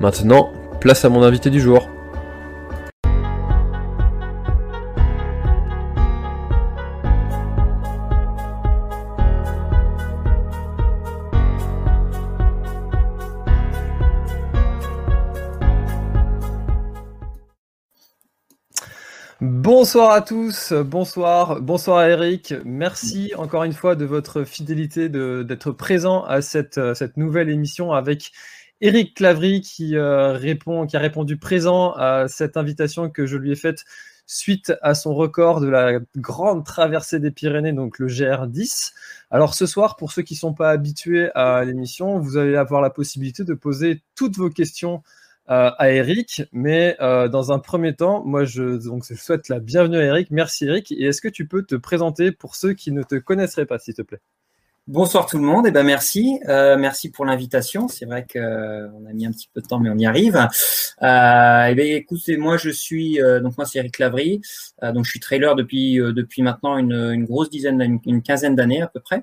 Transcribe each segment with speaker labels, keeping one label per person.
Speaker 1: Maintenant, place à mon invité du jour. Bonsoir à tous, bonsoir, bonsoir Eric. Merci encore une fois de votre fidélité d'être présent à cette, cette nouvelle émission avec Eric Clavry qui, euh, qui a répondu présent à cette invitation que je lui ai faite suite à son record de la grande traversée des Pyrénées, donc le GR10. Alors ce soir, pour ceux qui ne sont pas habitués à l'émission, vous allez avoir la possibilité de poser toutes vos questions euh, à Eric. Mais euh, dans un premier temps, moi je, je souhaite la bienvenue à Eric. Merci Eric. Et est-ce que tu peux te présenter pour ceux qui ne te connaisseraient pas, s'il te plaît?
Speaker 2: Bonsoir tout le monde, et eh ben merci, euh, merci pour l'invitation. C'est vrai qu'on euh, a mis un petit peu de temps, mais on y arrive. Euh, eh ben écoutez, moi je suis donc moi c'est Eric Lavry, donc je suis trailer depuis depuis maintenant une, une grosse dizaine, une, quinzaine d'années à peu près.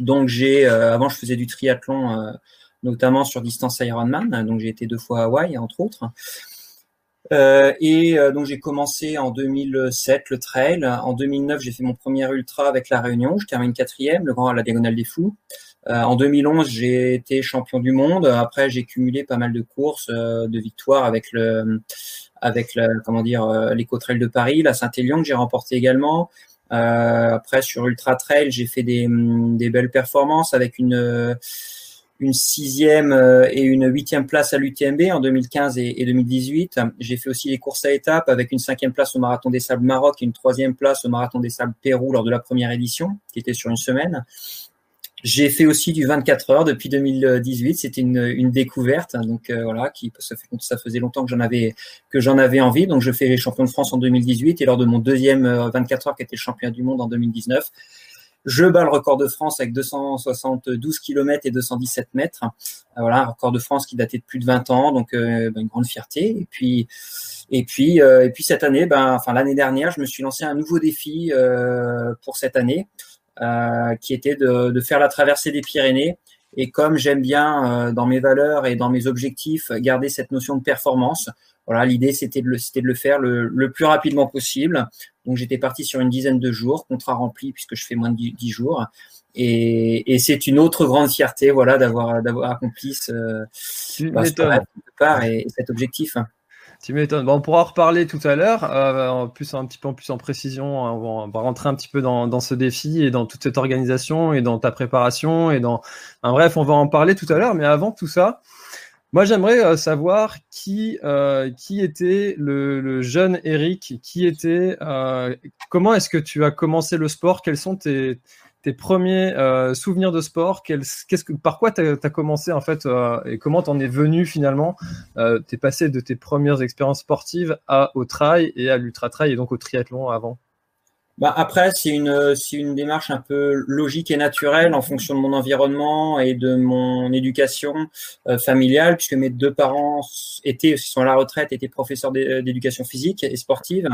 Speaker 2: Donc j'ai avant je faisais du triathlon, notamment sur distance Ironman, donc j'ai été deux fois à Hawaï entre autres. Euh, et euh, donc j'ai commencé en 2007 le trail. En 2009, j'ai fait mon premier ultra avec la Réunion. Je termine quatrième, le grand à la diagonale des fous. Euh, en 2011, j'ai été champion du monde. Après, j'ai cumulé pas mal de courses, de victoires avec le, avec le, comment dire, l'éco-trail de Paris, la Saint-Élion que j'ai remporté également. après, sur ultra trail, j'ai fait des, des belles performances avec une une sixième euh, et une huitième place à l'UTMB en 2015 et, 2018. J'ai fait aussi les courses à étapes avec une cinquième place au Marathon des Sables Maroc et une troisième place au Marathon des Sables Pérou lors de la première édition, qui était sur une semaine. J'ai fait aussi du 24 heures depuis 2018. C'était une, une, découverte, donc euh, voilà, qui ça, fait, ça faisait longtemps que j'en avais que j'en avais envie. Donc je fais les champions de France en 2018 et lors de mon deuxième 24 euh, heures qui était champion du monde en 2019, je bats le record de France avec 272 km et 217 mètres. Euh, voilà, un record de France qui datait de plus de 20 ans, donc euh, ben, une grande fierté. Et puis, et puis, euh, et puis cette année, ben, enfin l'année dernière, je me suis lancé un nouveau défi pour cette année. qui était de, faire la traversée des Pyrénées. Et comme j'aime bien dans mes valeurs et dans mes objectifs garder cette notion de performance, voilà, l'idée c'était de, le, de le faire le, le, plus rapidement possible. Donc j'étais parti sur une dizaine de jours, contrat rempli puisque je fais moins de 10 jours. Et, et c'est une autre grande fierté, voilà, d'avoir d'avoir accompli ce, bah, part et, cet objectif.
Speaker 3: Tu m'étonnes. Bon, on pourra en reparler tout à l'heure, euh, en plus un petit peu en plus en précision. Hein, on va, rentrer un petit peu dans, dans, ce défi et dans toute cette organisation et dans ta préparation et dans. bref, on va en parler tout à l'heure. Mais avant tout ça, moi, j'aimerais euh, savoir qui, euh, qui était le, le, jeune Eric, qui était, euh, comment est-ce que tu as commencé le sport, quels sont tes, tes premiers euh, souvenirs de sport, par quoi tu as, commencé en fait euh, et comment t'en es venu finalement euh, Tu es passé de tes premières expériences sportives à, au trail et à l'ultra trail et donc au triathlon avant?
Speaker 2: Bah après, c'est une, c'est une démarche un peu logique et naturelle en fonction de mon environnement et de mon éducation euh, familiale, puisque mes deux parents étaient, sont à la retraite, étaient professeurs d'éducation physique et sportive.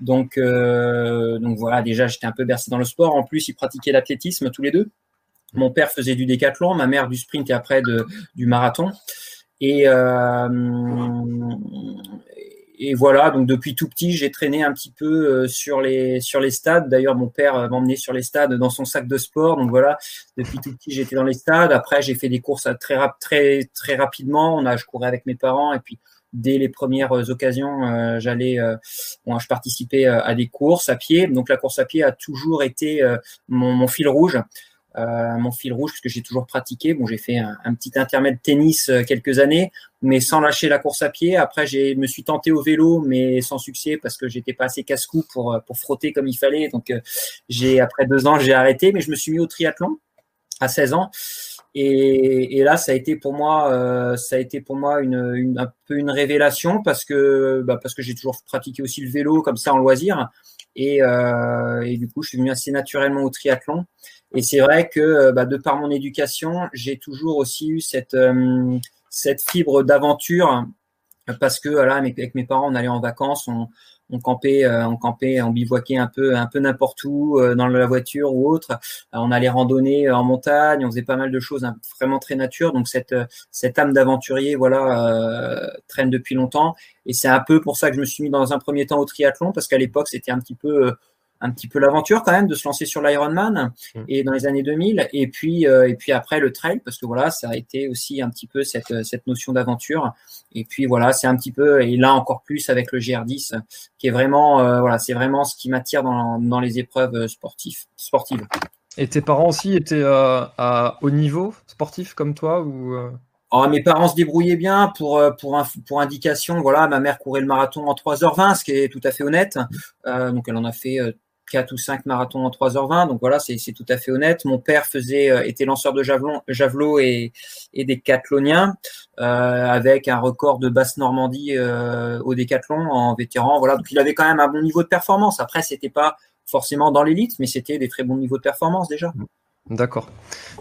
Speaker 2: Donc, euh, donc voilà, déjà, j'étais un peu bercé dans le sport. En plus, ils pratiquaient l'athlétisme tous les deux. Mon père faisait du décathlon, ma mère du sprint et après du marathon. Et, euh, et voilà, donc depuis tout petit, j'ai traîné un petit peu euh, sur les stades. D'ailleurs, mon père m'emmenait sur les stades dans son sac de sport. Donc voilà, depuis tout petit, j'étais dans les stades. Après, j'ai fait des courses très très très rapidement. On a, je courais avec mes parents et puis dès les premières occasions, euh, j'allais, bon, je participais à des courses à pied. Donc la course à pied a toujours été mon, fil rouge. Euh, mon fil rouge puisque j'ai toujours pratiqué. Bon, j'ai fait un, petit intermède tennis euh, quelques années, mais sans lâcher la course à pied. Après, j'ai me suis tenté au vélo, mais sans succès parce que j'étais pas assez casse-cou pour euh, pour frotter comme il fallait. Donc, j'ai après deux ans, j'ai arrêté, mais je me suis mis au triathlon à 16 ans. Et, là, ça a été pour moi, euh, ça a été pour moi une, un peu une révélation parce que bah, parce que j'ai toujours pratiqué aussi le vélo comme ça en loisir. Et, euh, et, du coup, je suis venu assez naturellement au triathlon. Et c'est vrai que bah, de par mon éducation, j'ai toujours aussi eu cette, euh, cette fibre d'aventure parce que voilà, avec mes parents, on allait en vacances, on, on campait, euh, on campait, on bivouaquait un peu, un peu n'importe où dans la voiture ou autre. on allait randonner en montagne, on faisait pas mal de choses hein, vraiment très nature. Donc cette cette âme d'aventurier, voilà, traîne depuis longtemps. Et c'est un peu pour ça que je me suis mis dans un premier temps au triathlon parce qu'à l'époque c'était un petit peu un petit peu l'aventure quand même de se lancer sur l'Ironman mmh. et dans les années 2000 et puis euh, et puis après le trail parce que voilà ça a été aussi un petit peu cette cette notion d'aventure et puis voilà c'est un petit peu et là encore plus avec le GR10 qui est vraiment euh, voilà c'est vraiment ce qui m'attire dans, dans les épreuves sportives sportives.
Speaker 3: Et tes parents aussi étaient euh, à haut niveau sportif comme toi ou
Speaker 2: Oh, mes parents se débrouillaient bien pour, pour, pour indication. Voilà, ma mère courait le marathon en 3h20, ce qui est tout à fait honnête. Euh, donc, elle en a fait 4 ou 5 marathons en 3h20. Donc voilà, c'est tout à fait honnête. Mon père faisait, euh, était lanceur de javelot, et, et décathlonien euh, avec un record de basse Normandie euh, au décathlon en vétéran. Voilà, donc il avait quand même un bon niveau de performance. Après, c'était pas forcément dans l'élite, mais c'était des très bons niveaux de performance déjà.
Speaker 3: D'accord.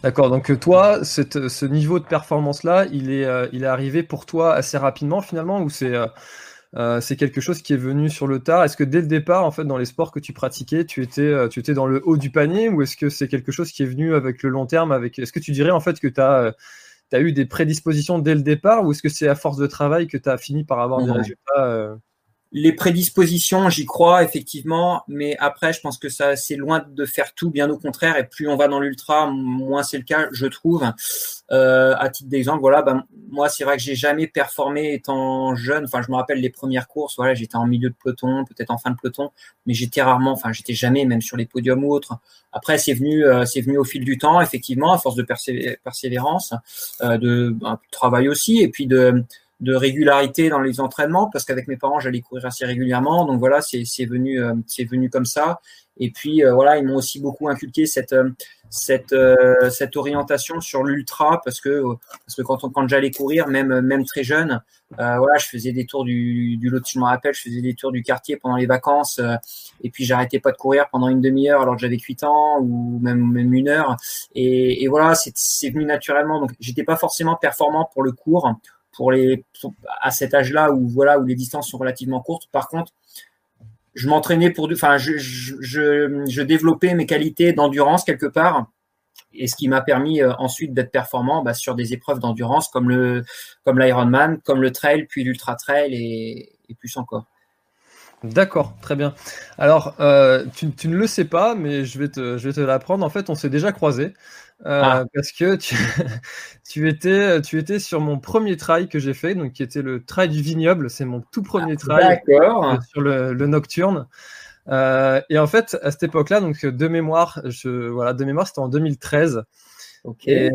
Speaker 3: D'accord. Donc toi, ce niveau de performance là, il est, il est arrivé pour toi assez rapidement finalement, ou c'est euh, c'est quelque chose qui est venu sur le tard. Est-ce que dès le départ, en fait, dans les sports que tu pratiquais, tu étais, euh, tu étais dans le haut du panier ou est-ce que c'est quelque chose qui est venu avec le long terme avec... Est-ce que tu dirais en fait que tu as, euh, as, eu des prédispositions dès le départ ou est-ce que c'est à force de travail que tu as fini par avoir des résultats
Speaker 2: les prédispositions, j'y crois effectivement, mais après, je pense que ça, c'est loin de faire tout, bien au contraire. Et plus on va dans l'ultra, moins c'est le cas, je trouve. Euh, à titre d'exemple, voilà, ben, moi, c'est vrai que j'ai jamais performé étant jeune. Enfin, je me rappelle les premières courses, voilà, j'étais en milieu de peloton, peut-être en fin de peloton, mais j'étais rarement, enfin, j'étais jamais même sur les podiums ou autres. Après, c'est venu, euh, c'est venu au fil du temps, effectivement, à force de persévérance, euh, de, ben, de travail aussi, et puis de de régularité dans les entraînements parce qu'avec mes parents j'allais courir assez régulièrement. Donc voilà c'est venu euh, c'est venu comme ça. Et puis euh, voilà ils m'ont aussi beaucoup inculqué cette euh, cette cette orientation sur l'ultra parce que parce que quand quand j'allais courir même même très jeune voilà je faisais des tours du du lot je me rappelle je faisais des tours du quartier pendant les vacances et puis j'arrêtais pas de courir pendant une demi-heure alors que j'avais 8 ans ou même même une heure. Et, et voilà c'est venu naturellement. Donc j'étais pas forcément performant pour le cours pour les à cet âge-là où voilà où les distances sont relativement courtes. Par contre, je m'entraînais pour, enfin, je, je, développais mes qualités d'endurance quelque part, et ce qui m'a permis euh, ensuite d'être performant bah, sur des épreuves d'endurance comme le, comme l'Ironman, comme le trail, puis l'ultra trail et, plus encore.
Speaker 3: D'accord, très bien. Alors, euh, tu, tu, ne le sais pas, mais je vais te, je vais te l'apprendre. En fait, on s'est déjà croisés. Euh, ah. Parce que tu, tu, étais, tu étais sur mon premier trail que j'ai fait, donc qui était le trail du vignoble. C'est mon tout premier ah, trail sur le, le nocturne. Euh, et en fait, à cette époque-là, donc de mémoire, je, voilà, de mémoire, c'était en 2013. Okay.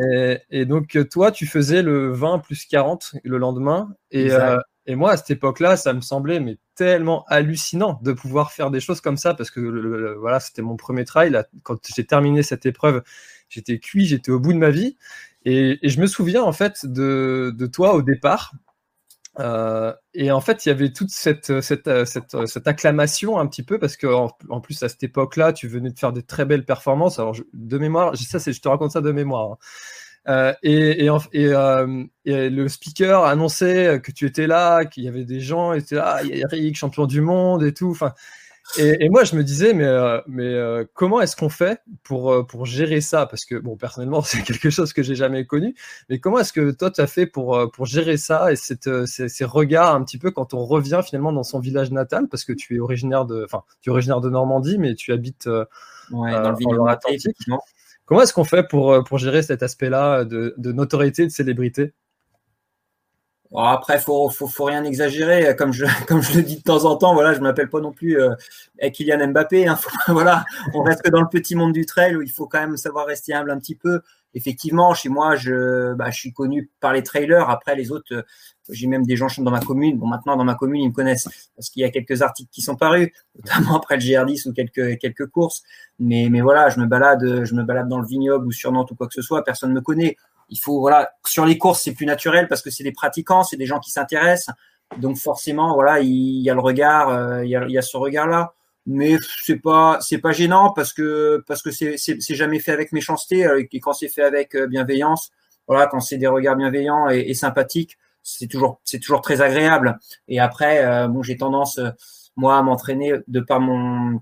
Speaker 3: Et, et, donc, toi, tu faisais le 20 plus 40 le lendemain. Et, euh, et moi, à cette époque-là, ça me semblait mais tellement hallucinant de pouvoir faire des choses comme ça parce que voilà, c'était mon premier trail. Quand j'ai terminé cette épreuve, j'étais cuit, j'étais au bout de ma vie. Et, je me souviens en fait de, toi au départ. Euh, et en fait, il y avait toute cette, cette, cette, acclamation un petit peu parce que en, plus à cette époque-là, tu venais de faire des très belles performances. Alors de mémoire, ça, c'est, je te raconte ça de mémoire. Hein. Euh, euh, et, le speaker annonçait que tu étais là, qu'il y avait des gens, étaient là, il y a Eric, champion du monde et tout. Et, moi, je me disais, mais, euh, mais euh, comment est-ce qu'on fait pour, euh, pour gérer ça? Parce que, bon, personnellement, c'est quelque chose que j'ai jamais connu. Mais comment est-ce que toi, tu as fait pour, pour gérer ça et cette, ces, ces, regards un petit peu quand on revient finalement dans son village natal? Parce que tu es originaire de, enfin, tu es originaire de Normandie, mais tu habites
Speaker 2: ouais, dans le village Atlantique.
Speaker 3: Comment est-ce qu'on fait pour, pour gérer cet aspect-là de, de notoriété, de célébrité?
Speaker 2: Après, faut, faut, faut rien exagérer. Comme je, comme je le dis de temps en temps, voilà, je m'appelle pas non plus euh, Kylian Mbappé. Hein, voilà, on reste dans le petit monde du trail où il faut quand même savoir rester humble un petit peu. Effectivement, chez moi, je, bah, je suis connu par les trailers. Après, les autres, euh, j'ai même des gens dans ma commune. Bon, maintenant, dans ma commune, ils me connaissent parce qu'il y a quelques articles qui sont parus, notamment après le GR10 ou quelques, quelques courses. Mais, mais voilà, je me balade, je me balade dans le vignoble ou sur Nantes ou quoi que ce soit. Personne ne me connaît il faut voilà sur les courses c'est plus naturel parce que c'est des pratiquants, c'est des gens qui s'intéressent, donc forcément voilà il y a le regard, euh, il, y a, ce regard là, mais c'est pas c'est pas gênant parce que parce que c'est c'est jamais fait avec méchanceté euh, et quand c'est fait avec euh, bienveillance, voilà quand c'est des regards bienveillants et, sympathiques, c'est toujours c'est toujours très agréable. Et après bon j'ai tendance moi à m'entraîner de par mon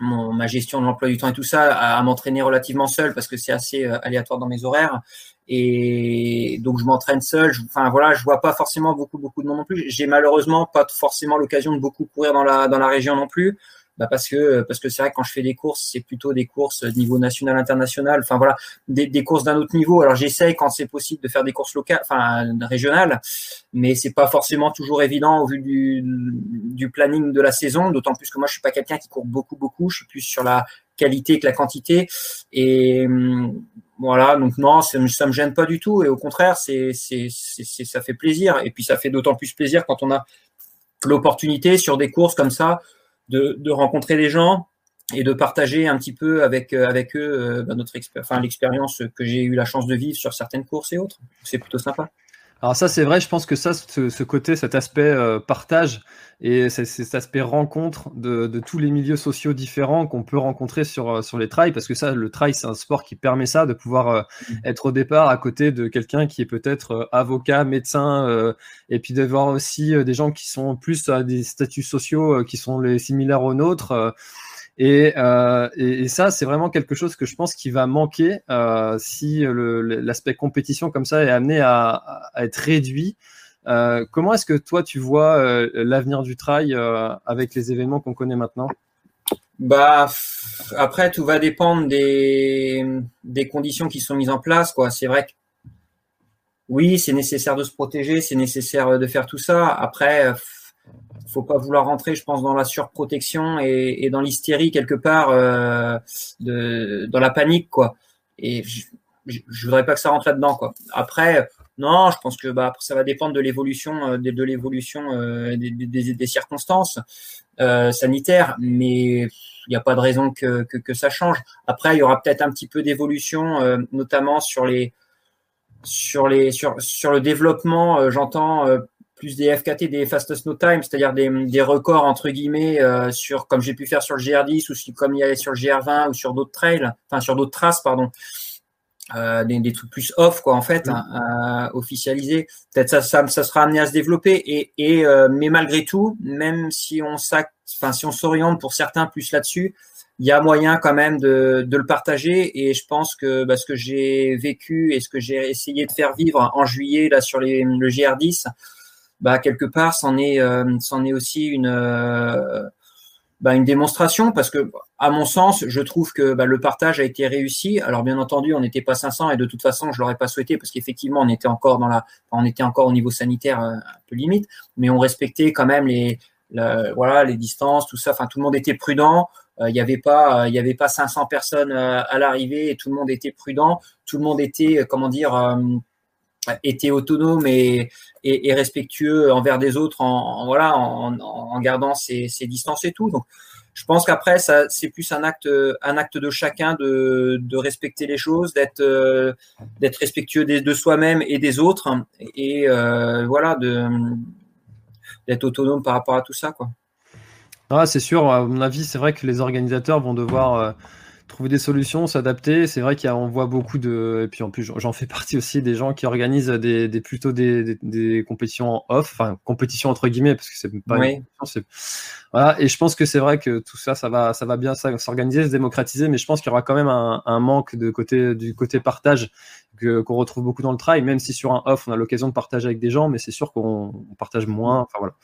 Speaker 2: ma gestion de l'emploi du temps et tout ça, à, m'entraîner relativement seul parce que c'est assez aléatoire dans mes horaires. Et donc je m'entraîne seul. enfin voilà, je vois pas forcément beaucoup beaucoup de monde non plus. J'ai malheureusement pas forcément l'occasion de beaucoup courir dans la dans la région non plus bah parce que parce que c'est vrai que quand je fais des courses, c'est plutôt des courses niveau national, international. Enfin voilà, des, des courses d'un autre niveau. Alors j'essaye quand c'est possible de faire des courses locales, enfin régionales, mais c'est pas forcément toujours évident au vu du, du planning de la saison. D'autant plus que moi je suis pas quelqu'un qui court beaucoup beaucoup. Je suis plus sur la qualité que la quantité. Et hum, voilà, donc non, ça, ça me gêne pas du tout. Et au contraire, c'est ça fait plaisir. Et puis ça fait d'autant plus plaisir quand on a l'opportunité sur des courses comme ça de, rencontrer des gens et de partager un petit peu avec, euh, avec eux euh, bah, notre enfin, l'expérience que j'ai eu la chance de vivre sur certaines courses et autres. C'est plutôt sympa.
Speaker 3: Alors ça c'est vrai, je pense que ça, ce, côté, cet aspect euh, partage et cet aspect rencontre de, tous les milieux sociaux différents qu'on peut rencontrer sur, sur les trails, parce que ça, le trail, c'est un sport qui permet ça, de pouvoir mmh. être au départ à côté de quelqu'un qui est peut-être avocat, médecin, et puis de voir aussi des gens qui sont plus à des statuts sociaux qui sont les similaires aux nôtres. Euh, et, ça, c'est vraiment quelque chose que je pense qui va manquer euh, si l'aspect compétition comme ça est amené à, être réduit. Euh, comment est-ce que toi, tu vois l'avenir du trail avec les événements qu'on connaît maintenant?
Speaker 2: Bah, après, tout va dépendre des, conditions qui sont mises en place. C'est vrai que oui, c'est nécessaire de se protéger, c'est nécessaire de faire tout ça. Après, faut pas vouloir rentrer, je pense, dans la surprotection et, et dans l'hystérie quelque part, euh, de, dans la panique, quoi. Et je, je, voudrais pas que ça rentre là-dedans, quoi. Après, non, je pense que bah, ça va dépendre de l'évolution, euh, de, de l'évolution euh, des, des, des, circonstances euh, sanitaires, mais il n'y a pas de raison que, que, que, ça change. Après, il y aura peut-être un petit peu d'évolution, euh, notamment sur les sur les sur sur le développement. J'entends plus des FKT, des fastest no time, c'est-à-dire des, des, records entre guillemets euh, sur comme j'ai pu faire sur le GR10 ou si, comme il y avait sur le GR20 ou sur d'autres trails, enfin sur d'autres traces, pardon. euh, des, trucs plus off quoi en fait, hein, officialisés. Peut-être ça, ça, ça sera amené à se développer. Et, et mais malgré tout, même si on enfin si on s'oriente pour certains plus là-dessus, il y a moyen quand même de, de, le partager. Et je pense que bah, ce que j'ai vécu et ce que j'ai essayé de faire vivre en juillet là sur les, le GR10, bah quelque part, c'en est, c'en est aussi une bah, une démonstration parce que, à mon sens, je trouve que bah, le partage a été réussi. Alors, bien entendu, on n'était pas 500 et de toute façon, je l'aurais pas souhaité parce qu'effectivement, on était encore dans la, on était encore au niveau sanitaire euh, un peu limite, mais on respectait quand même les, voilà, les distances, tout ça. Enfin, tout le monde était prudent. Euh, il n'y avait pas, il y avait pas 500 personnes euh, à l'arrivée et tout le monde était prudent. Tout le monde était, comment dire, était autonome et, respectueux envers des autres en, voilà en, gardant ses, distances et tout. Donc je pense qu'après c'est plus un acte un acte de chacun de, respecter les choses, d'être euh, respectueux de, soi-même et des autres et euh, voilà d'être autonome par rapport à tout ça quoi.
Speaker 3: Ah, c'est sûr, à mon avis, c'est vrai que les organisateurs vont devoir euh, trouver des solutions, s'adapter. C'est vrai qu'on voit beaucoup de. Et puis en plus, j'en fais partie aussi des gens qui organisent des, des plutôt des, des, compétitions off, enfin, compétitions entre guillemets, parce que c'est pas
Speaker 2: oui.
Speaker 3: Voilà. Et je pense que c'est vrai que tout ça, ça va, ça va bien s'organiser, se démocratiser, mais je pense qu'il y aura quand même un, un manque de côté, du côté partage qu'on retrouve beaucoup dans le trail, même si sur un off, on a l'occasion de partager avec des gens, mais c'est sûr qu'on partage moins. Enfin, voilà.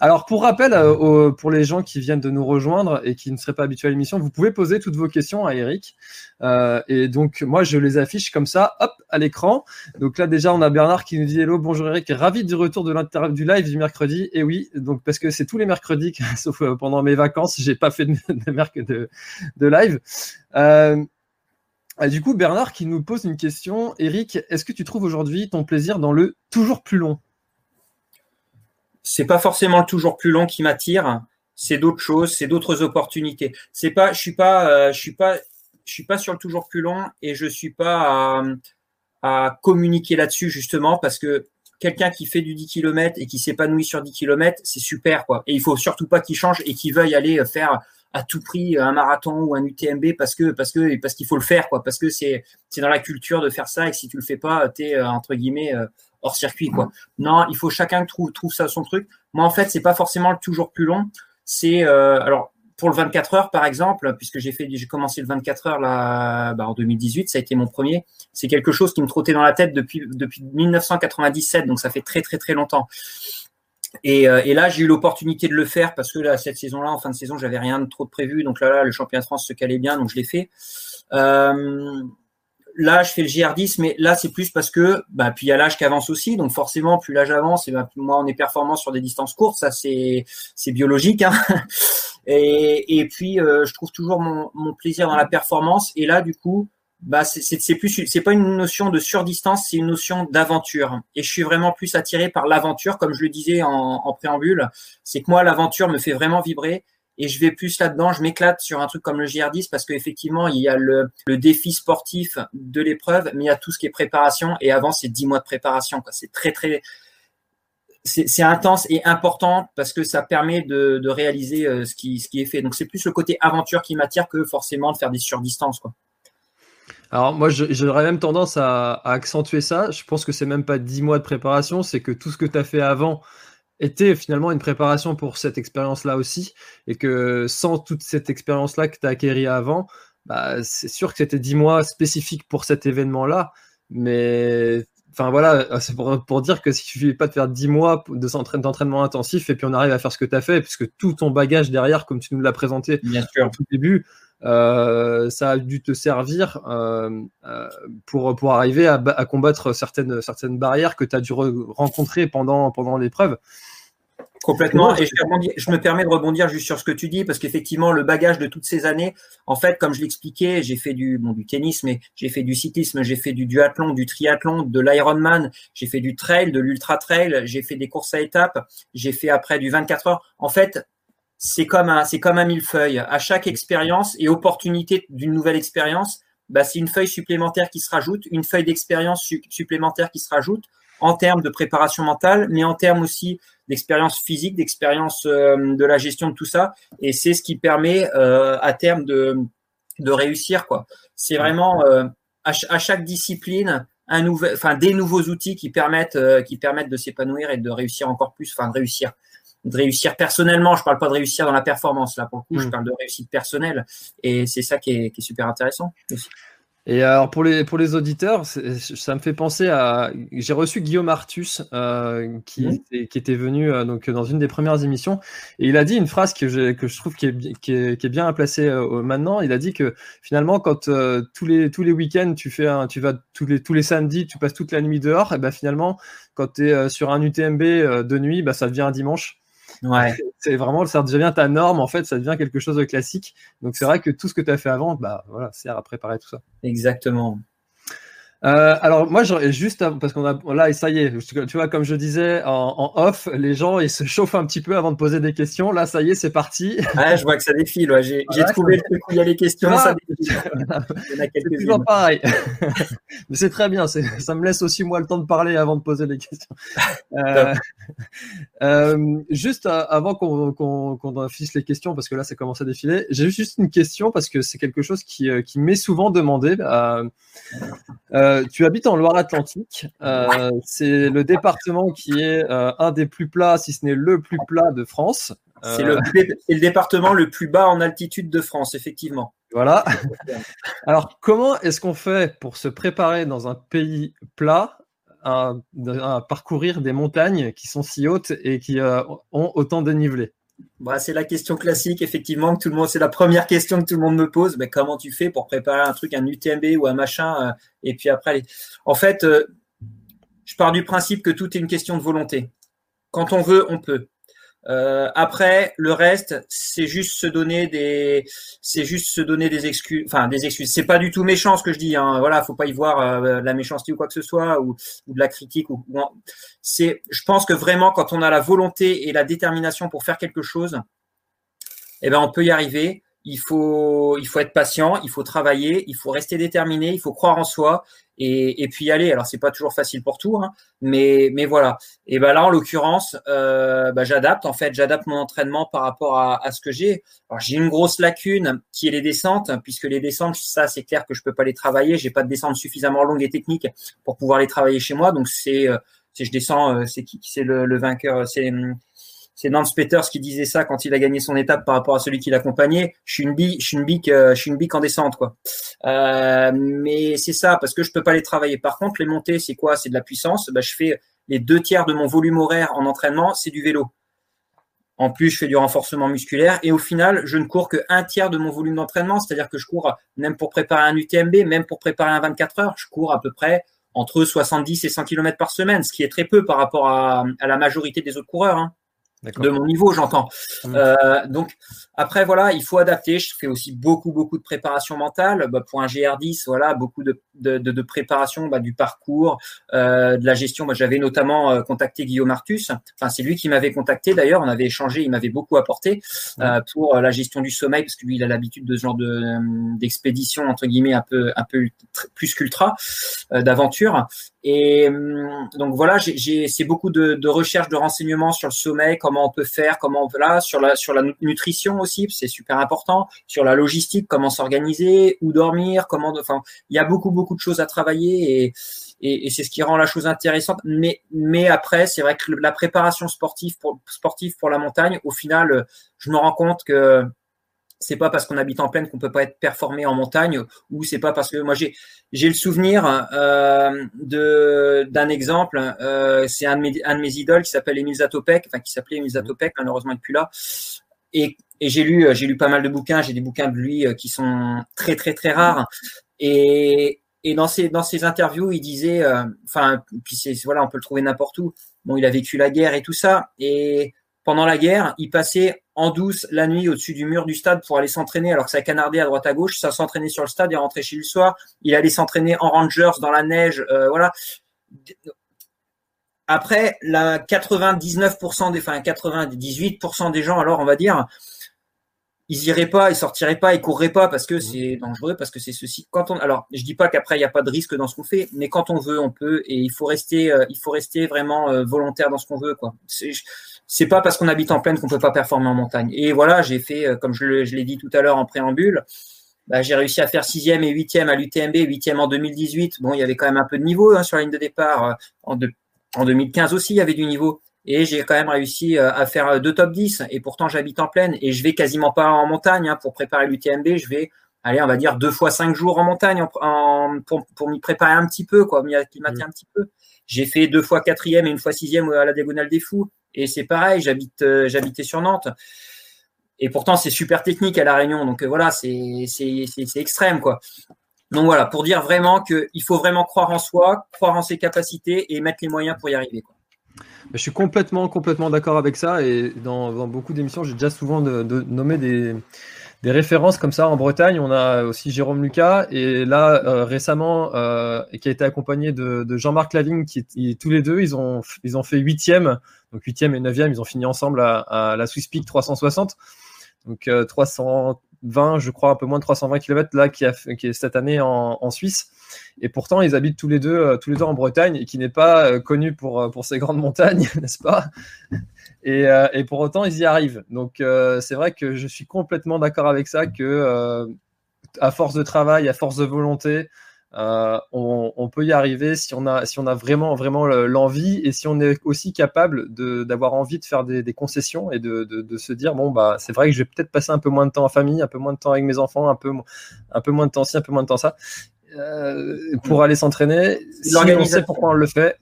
Speaker 3: Alors, pour rappel, euh, pour les gens qui viennent de nous rejoindre et qui ne seraient pas habitués à l'émission, vous pouvez poser toutes vos questions à Eric. Euh, et donc, moi, je les affiche comme ça, hop, à l'écran. Donc là, déjà, on a Bernard qui nous dit Hello, bonjour Eric, ravi du retour de du live du mercredi. Et oui, donc parce que c'est tous les mercredis, sauf euh, pendant mes vacances, j'ai pas fait de, live. Du coup, Bernard qui nous pose une question. Eric, est-ce que tu trouves aujourd'hui ton plaisir dans le toujours plus long?
Speaker 2: C'est pas forcément le toujours plus long qui m'attire. C'est d'autres choses, c'est d'autres opportunités. C'est pas, je suis pas, euh, suis pas, sur le toujours plus long et je suis pas à, communiquer là-dessus justement parce que quelqu'un qui fait du 10 km et qui s'épanouit sur 10 km, c'est super. Et il faut surtout pas qu'il change et qu'il veuille aller faire à tout prix un marathon ou un UTMB parce que parce que parce qu'il faut le faire quoi parce que c'est c'est dans la culture de faire ça et que si tu le fais pas tu es euh, entre guillemets euh, hors circuit quoi. Non, il faut chacun trouve trouve ça son truc. Moi en fait, c'est pas forcément toujours plus long, c'est euh, alors pour le 24 heures par exemple, puisque j'ai fait j'ai commencé le 24 heures là bah, en 2018, ça a été mon premier, c'est quelque chose qui me trottait dans la tête depuis depuis 1997 donc ça fait très très très longtemps. Et, euh, et, là, j'ai eu l'opportunité de le faire parce que là, cette saison-là, en fin de saison, j'avais rien de trop de prévu. Donc là, là, le championnat de France se calait bien, donc je l'ai fait. Euh, là, je fais le GR10, mais là, c'est plus parce que, bah, puis il y a l'âge qui avance aussi. Donc forcément, plus l'âge avance, et bah, plus moi, on est performant sur des distances courtes. Ça, c'est c'est biologique. Hein et, et, puis, euh, je trouve toujours mon, mon plaisir dans la performance. Et là, du coup, bah c'est plus c'est pas une notion de surdistance, c'est une notion d'aventure. Et je suis vraiment plus attiré par l'aventure, comme je le disais en, préambule. C'est que moi l'aventure me fait vraiment vibrer et je vais plus là-dedans. Je m'éclate sur un truc comme le GR10 parce qu'effectivement il y a le, défi sportif de l'épreuve, mais il y a tout ce qui est préparation. Et avant c'est dix mois de préparation. C'est très très c'est intense et important parce que ça permet de, de réaliser euh, ce qui, ce qui est fait. Donc c'est plus le côté aventure qui m'attire que forcément de faire des surdistances. Quoi.
Speaker 3: Alors moi, j'aurais même tendance à, accentuer ça. Je pense que c'est même pas dix mois de préparation, c'est que tout ce que tu as fait avant était finalement une préparation pour cette expérience-là aussi, et que sans toute cette expérience-là que tu as acquérie avant, bah, c'est sûr que c'était dix mois spécifiques pour cet événement-là, mais enfin voilà, c'est pour, dire que si tu suffit pas de faire dix mois d'entraînement intensif et puis on arrive à faire ce que tu as fait, puisque tout ton bagage derrière, comme tu nous l'as présenté
Speaker 2: Bien sûr.
Speaker 3: au tout début, euh, ça a dû te servir euh, euh, pour, pour arriver à, à, combattre certaines, certaines barrières que tu as dû rencontrer pendant, pendant l'épreuve.
Speaker 2: Complètement. Et je, me permets de rebondir juste sur ce que tu dis, parce qu'effectivement, le bagage de toutes ces années, en fait, comme je l'expliquais, j'ai fait du, bon, du tennis, mais j'ai fait du cyclisme, j'ai fait du duathlon, du triathlon, de l'Ironman, j'ai fait du trail, de l'ultra trail, j'ai fait des courses à étapes, j'ai fait après du 24 heures. En fait, c'est comme un, c'est comme un millefeuille. À chaque expérience et opportunité d'une nouvelle expérience, bah, c'est une feuille supplémentaire qui se rajoute, une feuille d'expérience supplémentaire qui se rajoute en termes de préparation mentale, mais en termes aussi d'expérience physique, d'expérience euh, de la gestion de tout ça. Et c'est ce qui permet euh, à terme de, de réussir. quoi. C'est vraiment, euh, à, chaque discipline un nouvel, enfin des nouveaux outils qui permettent, qui permettent de s'épanouir et de réussir encore plus, enfin de réussir de réussir personnellement. Je parle pas de réussir dans la performance. Là, pour le coup, je mm. parle de réussite personnelle. Et c'est ça qui est, qui est, super intéressant aussi.
Speaker 3: Et alors pour les, pour les auditeurs, ça me fait penser à. J'ai reçu Guillaume Artus euh, qui, mmh. était, qui était venu euh, donc dans une des premières émissions et il a dit une phrase que je, que je trouve qui est, qui est, qui est bien placée euh, maintenant. Il a dit que finalement quand euh, tous les tous les week-ends tu fais un, tu vas tous les tous les samedis tu passes toute la nuit dehors et ben finalement quand tu es sur un UTMB de nuit bah ça devient un dimanche.
Speaker 2: Ouais.
Speaker 3: C'est vraiment, ça devient ta norme, en fait, ça devient quelque chose de classique. Donc c'est vrai que tout ce que tu as fait avant, bah voilà, sert à préparer tout ça.
Speaker 2: Exactement.
Speaker 3: Euh, alors moi juste parce qu'on a là et ça y est tu vois comme je disais en, off les gens ils se chauffent un petit peu avant de poser des questions. Là ça y est c'est parti.
Speaker 2: Ouais, je vois que ça défile ouais. j'ai trouvé le truc où il y a les questions ça
Speaker 3: c'est toujours pareil. Mais c'est très bien ça me laisse aussi moi le temps de parler avant de poser les questions. Euh, euh, juste avant qu'on qu'on affiche les questions parce que là ça commence à défiler j'ai juste une question parce que c'est quelque chose qui, qui m'est souvent demandé euh, euh, tu habites en Loire-Atlantique. Euh, c'est le département qui est euh, un des plus plats, si ce n'est le plus plat de France.
Speaker 2: C'est le, le, département le plus bas en altitude de France, effectivement.
Speaker 3: Voilà. Alors, comment est-ce qu'on fait pour se préparer dans un pays plat à, parcourir des montagnes qui sont si hautes et qui ont autant de dénivelé?
Speaker 2: Bah, c'est la question classique, effectivement, que tout le monde, c'est la première question que tout le monde me pose. Mais comment tu fais pour préparer un truc, un UTMB ou un machin euh, Et puis après, en fait, euh, je pars du principe que tout est une question de volonté. Quand on veut, on peut. Euh, après, le reste, c'est juste se donner des, c'est juste se donner des excuses, enfin des excuses. C'est pas du tout méchant ce que je dis. Hein. Voilà, faut pas y voir euh, de la méchanceté ou quoi que ce soit ou, ou de la critique. Ou, c'est, je pense que vraiment quand on a la volonté et la détermination pour faire quelque chose, eh ben on peut y arriver il faut, il faut être patient, il faut travailler, il faut rester déterminé, il faut croire en soi et, et puis y aller. Alors c'est pas toujours facile pour tout, hein, mais, mais voilà. Et ben là en l'occurrence, euh, ben, j'adapte en fait, j'adapte mon entraînement par rapport à, à ce que j'ai. Alors j'ai une grosse lacune qui est les descentes, puisque les descentes, ça c'est clair que je peux pas les travailler. J'ai pas de descente suffisamment longue et technique pour pouvoir les travailler chez moi. Donc c'est, euh, c'est je descends, euh, c'est qui, c'est le, le vainqueur, c'est c'est Nance Peters qui disait ça quand il a gagné son étape par rapport à celui qui l'accompagnait. Je suis une bique, euh, en descente quoi. Euh, mais c'est ça parce que je peux pas les travailler. Par contre, les montées, c'est quoi? C'est de la puissance. Bah, je fais les deux tiers de mon volume horaire en entraînement, c'est du vélo. En plus, je fais du renforcement musculaire et au final, je ne cours que un tiers de mon volume d'entraînement, c'est-à-dire que je cours même pour préparer un UTMB, même pour préparer un 24 heures, je cours à peu près entre 70 et 100 km par semaine, ce qui est très peu par rapport à, à la majorité des autres coureurs. Hein de mon niveau, j'entends. Mmh. Euh, donc après voilà, il faut adapter. Je fais aussi beaucoup beaucoup de préparation mentale bah, pour un GR10. Voilà, beaucoup de, de, de, préparation bah, du parcours, euh, de la gestion. Bah, J'avais notamment euh, contacté Guillaume Artus. Enfin, c'est lui qui m'avait contacté. D'ailleurs, on avait échangé. Il m'avait beaucoup apporté euh, pour euh, la gestion du sommeil parce que lui, il a l'habitude de ce genre de euh, d'expédition entre guillemets un peu un peu plus qu'ultra d'aventure. Et hum, donc voilà, c'est beaucoup de, de recherche, de renseignements sur le sommeil, comment on peut faire, comment on peut là, sur la sur la nutrition aussi, c'est super important, sur la logistique, comment s'organiser, où dormir, comment, enfin, il y a beaucoup beaucoup de choses à travailler et et, et c'est ce qui rend la chose intéressante. Mais mais après, c'est vrai que la préparation sportive pour sportive pour la montagne, au final, je me rends compte que c'est pas parce qu'on habite en plaine qu'on peut pas être performé en montagne ou c'est pas parce que moi j'ai j'ai le souvenir euh, de d'un exemple euh, c'est un de mes un de mes idoles qui s'appelle Emile Zatopek enfin qui s'appelait Emile Zatopek malheureusement il plus là. Et, et j'ai lu j'ai lu pas mal de bouquins j'ai des bouquins de lui euh, qui sont très très très rares. Et et dans ses dans ses interviews il disait euh, enfin puis c'est voilà on peut le trouver n'importe où. Bon il a vécu la guerre et tout ça. Et pendant la guerre, il passait en douce la nuit au-dessus du mur du stade pour aller s'entraîner alors que ça canardait à droite à gauche. Ça s'entraînait sur le stade, il rentrait chez lui le soir. Il allait s'entraîner en Rangers dans la neige, euh, voilà. Après, la 99% des, enfin 98% des gens, alors on va dire, ils iraient pas, ils sortiraient pas, ils courraient pas parce que c'est dangereux, parce que c'est ceci. Quand on, alors, je dis pas qu'après il n'y a pas de risque dans ce qu'on fait, mais quand on veut, on peut, et il faut rester, euh, il faut rester vraiment euh, volontaire dans ce qu'on veut, quoi. C'est pas parce qu'on habite en plaine qu'on peut pas performer en montagne. Et voilà, j'ai fait, euh, comme je l'ai dit tout à l'heure en préambule, bah, j'ai réussi à faire sixième et huitième à l'UTMB, huitième en 2018. Bon, il y avait quand même un peu de niveau hein, sur la ligne de départ. En, en 2015 aussi, il y avait du niveau. Et j'ai quand même réussi à faire deux top 10. Et pourtant, j'habite en plaine et je vais quasiment pas en montagne. Hein, pour préparer l'UTMB, je vais allez, on va dire deux fois cinq jours en montagne pour, m'y préparer un petit peu, quoi, m'y acclimater un petit peu. J'ai fait deux fois quatrième et une fois sixième à la diagonale des fous. Et c'est pareil, j'habite, euh, j'habitais sur Nantes. Et pourtant, c'est super technique à La Réunion. Donc euh, voilà, c'est, c'est, c'est, extrême, quoi. Donc voilà, pour dire vraiment qu'il faut vraiment croire en soi, croire en ses capacités et mettre les moyens pour y arriver.
Speaker 3: Je suis complètement, complètement d'accord avec ça. Et dans, beaucoup d'émissions, j'ai déjà souvent nommé des, des références comme ça en Bretagne. On a aussi Jérôme Lucas et là euh, récemment euh, qui a été accompagné de, Jean-Marc Lavigne qui, tous les deux ils ont ils ont fait huitième. Donc huitième et neuvième ils ont fini ensemble à, la Swiss Peak 360 donc 320 euh, je crois un peu moins de 320 km là qui, est cette année en, en Suisse. Et pourtant ils habitent tous les deux tous les deux en Bretagne et qui n'est pas connu pour pour ces grandes montagnes n'est-ce pas? Euh, et, pour autant, ils y arrivent. Donc, euh, c'est vrai que je suis complètement d'accord avec ça que, euh, à force de travail, à force de volonté, on, peut y arriver si on a, si on a vraiment, vraiment l'envie et si on est aussi capable d'avoir envie de faire des, concessions et de, de, se dire bon bah c'est vrai que je vais peut-être passer un peu moins de temps en famille, un peu moins de temps avec mes enfants, un peu, un peu moins de temps ci, un peu moins de temps ça, pour aller s'entraîner. Si on sait pourquoi on le fait.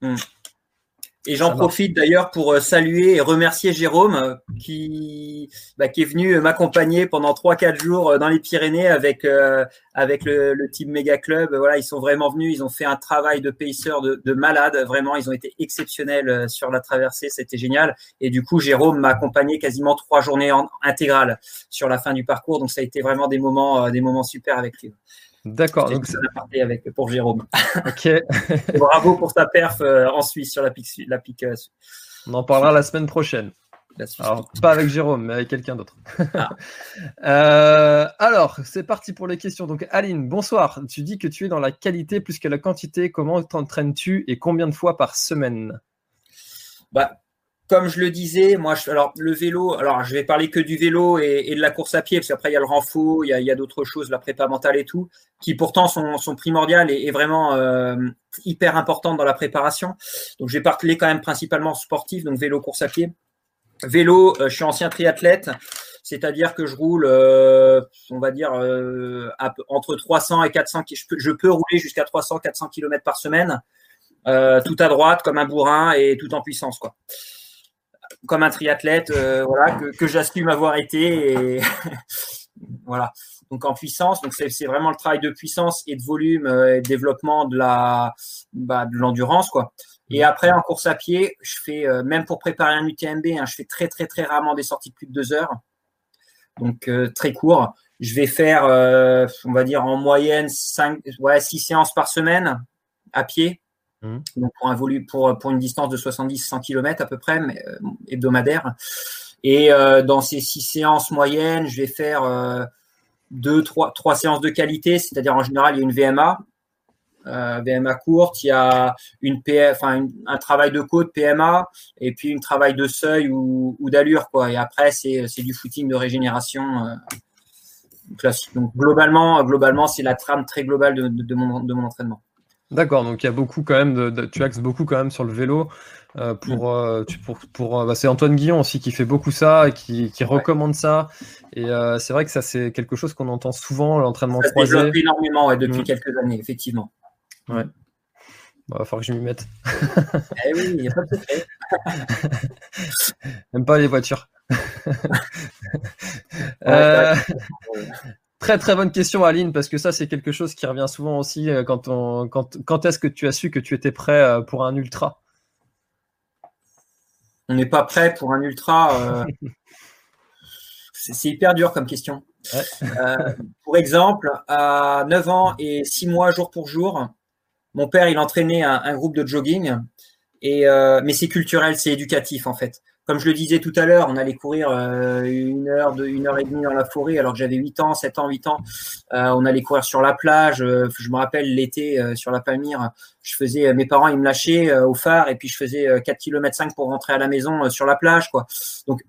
Speaker 2: Hmm. Et j'en profite d'ailleurs pour euh, saluer et remercier Jérôme euh, qui, bah, qui est venu m'accompagner pendant 3-4 jours euh, dans les Pyrénées avec, avec le, le, team Mega Club. Voilà, ils sont vraiment venus, ils ont fait un travail de paisseur de, de malade. Vraiment, ils ont été exceptionnels sur la traversée, c'était génial. Et du coup, Jérôme m'a accompagné quasiment trois journées en, intégrales sur la fin du parcours. Donc ça a été vraiment des moments, des moments super avec lui.
Speaker 3: D'accord.
Speaker 2: Donc ça avec pour Jérôme. Ok. bravo pour sa perf euh, en Suisse sur la pique. La pique euh,
Speaker 3: On en parlera la semaine prochaine. alors, pas avec Jérôme, mais avec quelqu'un d'autre. Ah. Euh, alors, c'est parti pour les questions. Donc, Aline, bonsoir. Tu dis que tu es dans la qualité plus que la quantité. Comment t'entraînes-tu et combien de fois par semaine?
Speaker 2: Bah, comme je le disais, moi, alors le vélo, alors je vais parler que du vélo et, de la course à pied, parce qu'après il y a le renfort, il y a, d'autres choses, la prépa mentale et tout, qui pourtant sont, primordiales et, vraiment euh, hyper importantes dans la préparation. Donc je vais parler quand même principalement sportif, donc vélo, course à pied. Vélo, euh, je suis ancien triathlète, c'est-à-dire que je roule, euh, on va dire, entre 300 et 400, je peux, je peux rouler jusqu'à 300, 400 km par semaine, tout à droite comme un bourrin et tout en puissance, quoi comme un triathlète, euh, voilà, que, j'assume avoir été. Voilà. Donc en puissance, donc c'est vraiment le travail de puissance et de volume euh, et de développement de la bah, de l'endurance quoi. Et après en course à pied, je fais euh, même pour préparer un UTMB, hein, je fais très très très rarement des sorties de plus de deux heures, donc très court. Je vais faire, on va dire en moyenne cinq, ouais, six séances par semaine à pied. Mmh. Donc pour un volume, pour, une distance de 70-100 km à peu près, euh, hebdomadaire. Et euh, dans ces six séances moyennes, je vais faire euh, deux, trois, trois séances de qualité, c'est-à-dire en général, il y a une VMA, euh, VMA courte, il y a une PF, un travail de côte PMA, et puis un travail de seuil ou, d'allure, quoi. Et après, c'est du footing de régénération. Donc globalement, globalement, c'est la trame très globale de mon entraînement.
Speaker 3: D'accord, donc il y a beaucoup quand même, de, tu axes beaucoup quand même sur le vélo. Euh, pour, euh, pour, pour euh, bah, c'est Antoine Guillon aussi qui fait beaucoup ça, et qui, qui recommande ça. Et c'est vrai que ça, c'est quelque chose qu'on entend souvent, l'entraînement croisé. Ça
Speaker 2: énormément depuis mm. quelques années, effectivement.
Speaker 3: Ouais. Bah, il va falloir que je m'y mette.
Speaker 2: eh oui, il n'y a pas de secret.
Speaker 3: Même pas les voitures. Très très bonne question Aline parce que ça c'est quelque chose qui revient souvent aussi euh, quand on quand, quand est-ce que tu as su que tu étais prêt euh, pour un ultra?
Speaker 2: On n'est pas prêt pour un ultra. Euh, c'est hyper dur comme question. pour exemple, à 9 ans et 6 mois jour pour jour, mon père il entraînait un, un groupe de jogging et mais c'est culturel, c'est éducatif en fait comme je le disais tout à l'heure, on allait courir euh, une heure, de, une heure et demie dans la forêt alors que j'avais 8 ans, 7 ans, 8 ans. Euh, on allait courir sur la plage. Euh, je me rappelle l'été sur la Palmyre, je faisais, mes parents ils me lâchaient au phare et puis je faisais 4 km 5 pour rentrer à la maison sur la plage, quoi. Donc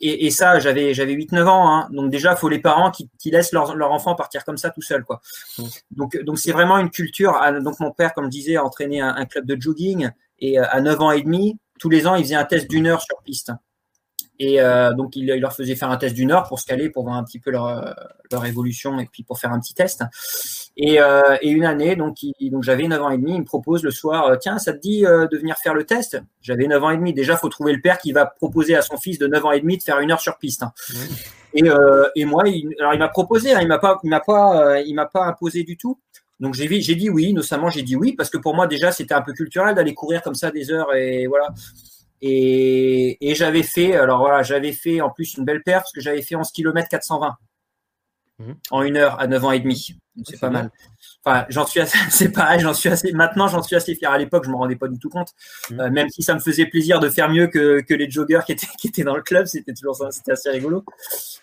Speaker 2: et, ça, j'avais j'avais 8-9 ans, hein. donc déjà, faut les parents qui, qui laissent leur, leur enfant partir comme ça tout seul, quoi. Mmh. Donc donc c'est vraiment une culture. Donc mon père, comme je disais, a entraîné un, un club de jogging et à 9 ans et demi, tous les ans, il faisait un test d'une heure sur piste. Et euh, donc, il, leur faisait faire un test d'une heure pour se caler, pour voir un petit peu leur, leur évolution et puis pour faire un petit test. Et, euh, et une année, donc, donc j'avais 9 ans et demi, il me propose le soir, euh, tiens, ça te dit euh, de venir faire le test? J'avais 9 ans et demi. Déjà, faut trouver le père qui va proposer à son fils de 9 ans et demi de faire une heure sur piste. Et, euh, et moi, il, alors il m'a proposé, hein, il m'a pas, il m'a pas, il m'a pas imposé du tout. Donc j'ai dit oui, notamment j'ai dit oui parce que pour moi déjà c'était un peu culturel d'aller courir comme ça des heures et voilà. Et, et j'avais fait, alors voilà, j'avais fait en plus une belle paire parce que j'avais fait 11 km 420 en une heure à 9 ans et demi. C'est pas mal. Enfin, j'en suis assez, c'est pareil, j'en suis assez, maintenant j'en suis assez fier. À l'époque, je me rendais pas du tout compte. Mhm. Euh, même si ça me faisait plaisir de faire mieux que, que les joggers qui étaient, qui étaient dans le club, c'était toujours ça, c'était assez rigolo.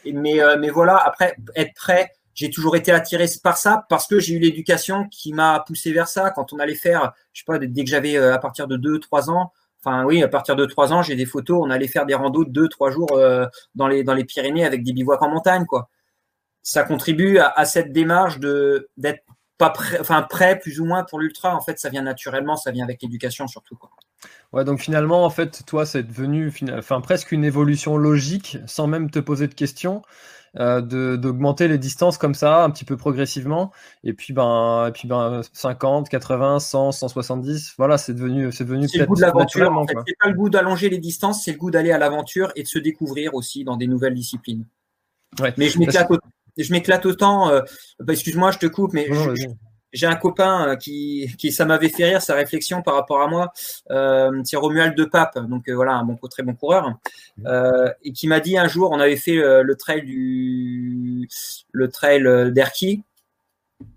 Speaker 2: Et, mais, euh, mais voilà, après, être prêt, j'ai toujours été attiré par ça parce que j'ai eu l'éducation qui m'a poussé vers ça. Quand on allait faire, je sais pas, dès que j'avais euh, à partir de 2, 3 ans, Enfin oui, à partir de trois ans, j'ai des photos. On allait faire des randos de deux, trois jours euh, dans les dans les Pyrénées avec des bivouacs en montagne, quoi. Ça contribue à, à cette démarche de d'être pas prêt, enfin prêt plus ou moins pour l'ultra. En fait, ça vient naturellement, ça vient avec l'éducation surtout, quoi.
Speaker 3: Ouais, donc finalement, en fait, toi, c'est devenu enfin presque une évolution logique, sans même te poser de questions. Euh, d'augmenter les distances comme ça, un petit peu progressivement. Et puis, ben, et puis ben, 50, 80, 100, 170, voilà, c'est devenu, c'est devenu
Speaker 2: peut-être. le goût de l'aventure. En fait. C'est pas le goût d'allonger les distances, c'est le goût d'aller à l'aventure et de se découvrir aussi dans des nouvelles disciplines. Ouais. Mais je m'éclate, je m'éclate autant. Euh, bah, excuse-moi, je te coupe, mais j'ai un copain euh, qui, qui ça m'avait fait rire sa réflexion par rapport à moi. Euh, c'est Romuald de Pape, donc euh, voilà un bon très bon coureur, euh, et qui m'a dit un jour, on avait fait le trail du le trail d'Erquy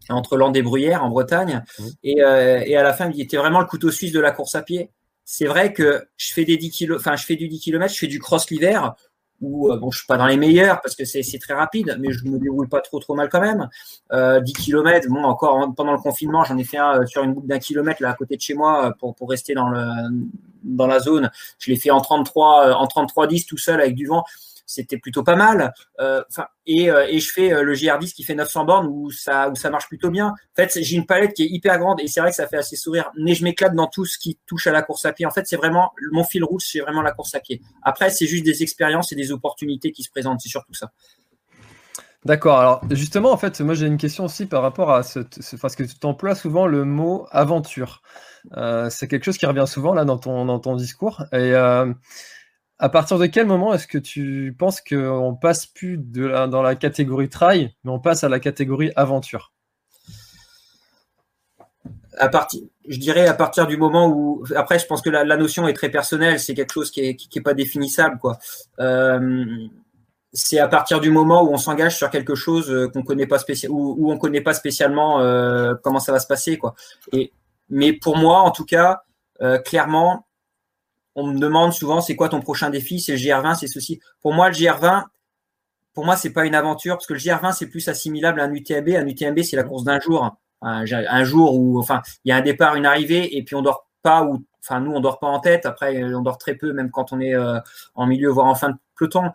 Speaker 2: entre Landes et Bruyères en Bretagne, et, et à la fin il était vraiment le couteau suisse de la course à pied. C'est vrai que je fais des 10 km, enfin je fais du 10 km, je fais du cross l'hiver où euh, bon, je suis pas dans les meilleurs parce que c'est très rapide, mais je me déroule pas trop trop mal quand même. Euh, 10 km, bon encore pendant le confinement, j'en ai fait un euh, sur une boucle d'un kilomètre là à côté de chez moi euh, pour, rester dans dans la zone. Je l'ai fait en 33 en 33 10 tout seul avec du vent c'était plutôt pas mal. Euh, et, euh, et, je fais euh, le GR10 qui fait 900 bornes où ça, où ça marche plutôt bien. En fait, j'ai une palette qui est hyper grande et c'est vrai que ça fait assez sourire. Mais je m'éclate dans tout ce qui touche à la course à pied. En fait, c'est vraiment mon fil rouge, c'est vraiment la course à pied. Après, c'est juste des expériences et des opportunités qui se présentent. C'est surtout ça.
Speaker 3: D'accord. Alors justement, en fait, moi j'ai une question aussi par rapport à ce, parce que tu emploies souvent le mot aventure. c'est quelque chose qui revient souvent là dans ton dans ton discours. Et à partir de quel moment est-ce que tu penses qu'on passe plus de dans la catégorie trail, mais on passe à la catégorie aventure?
Speaker 2: À partir, je dirais à partir du moment où, après, je pense que la, notion est très personnelle, c'est quelque chose qui est, pas définissable, quoi. Euh, c'est à partir du moment où on s'engage sur quelque chose euh, qu'on connaît pas spécial, où, où on connaît pas spécialement euh, comment ça va se passer, quoi. Et, mais pour moi, en tout cas, clairement, on me demande souvent c'est quoi ton prochain défi, c'est le GR20, c'est ceci. Pour moi, le GR20, pour moi, c'est pas une aventure parce que le GR20 c'est plus assimilable à un UTMB. Un UTMB c'est la course d'un jour, un, jour où enfin il y a un départ, une arrivée et puis on dort pas ou enfin nous on dort pas en tête. Après on dort très peu même quand on est euh, en milieu voire en fin de peloton.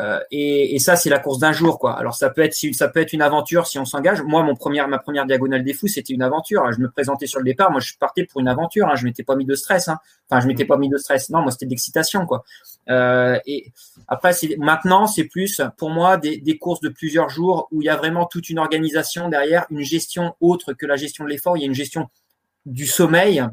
Speaker 2: Euh, et, et, ça, c'est la course d'un jour, quoi. Alors ça peut être, ça peut être une aventure si on s'engage. Moi, mon première, ma première diagonale des fous, c'était une aventure. Je me présentais sur le départ. Moi, je partais pour une aventure. Hein. Je m'étais pas mis de stress. Hein. Enfin, je m'étais pas mis de stress. Non, moi, c'était d'excitation, quoi. Euh, et après, c'est maintenant, c'est plus pour moi des, des, courses de plusieurs jours où il y a vraiment toute une organisation derrière, une gestion autre que la gestion de l'effort. Il y a une gestion du sommeil,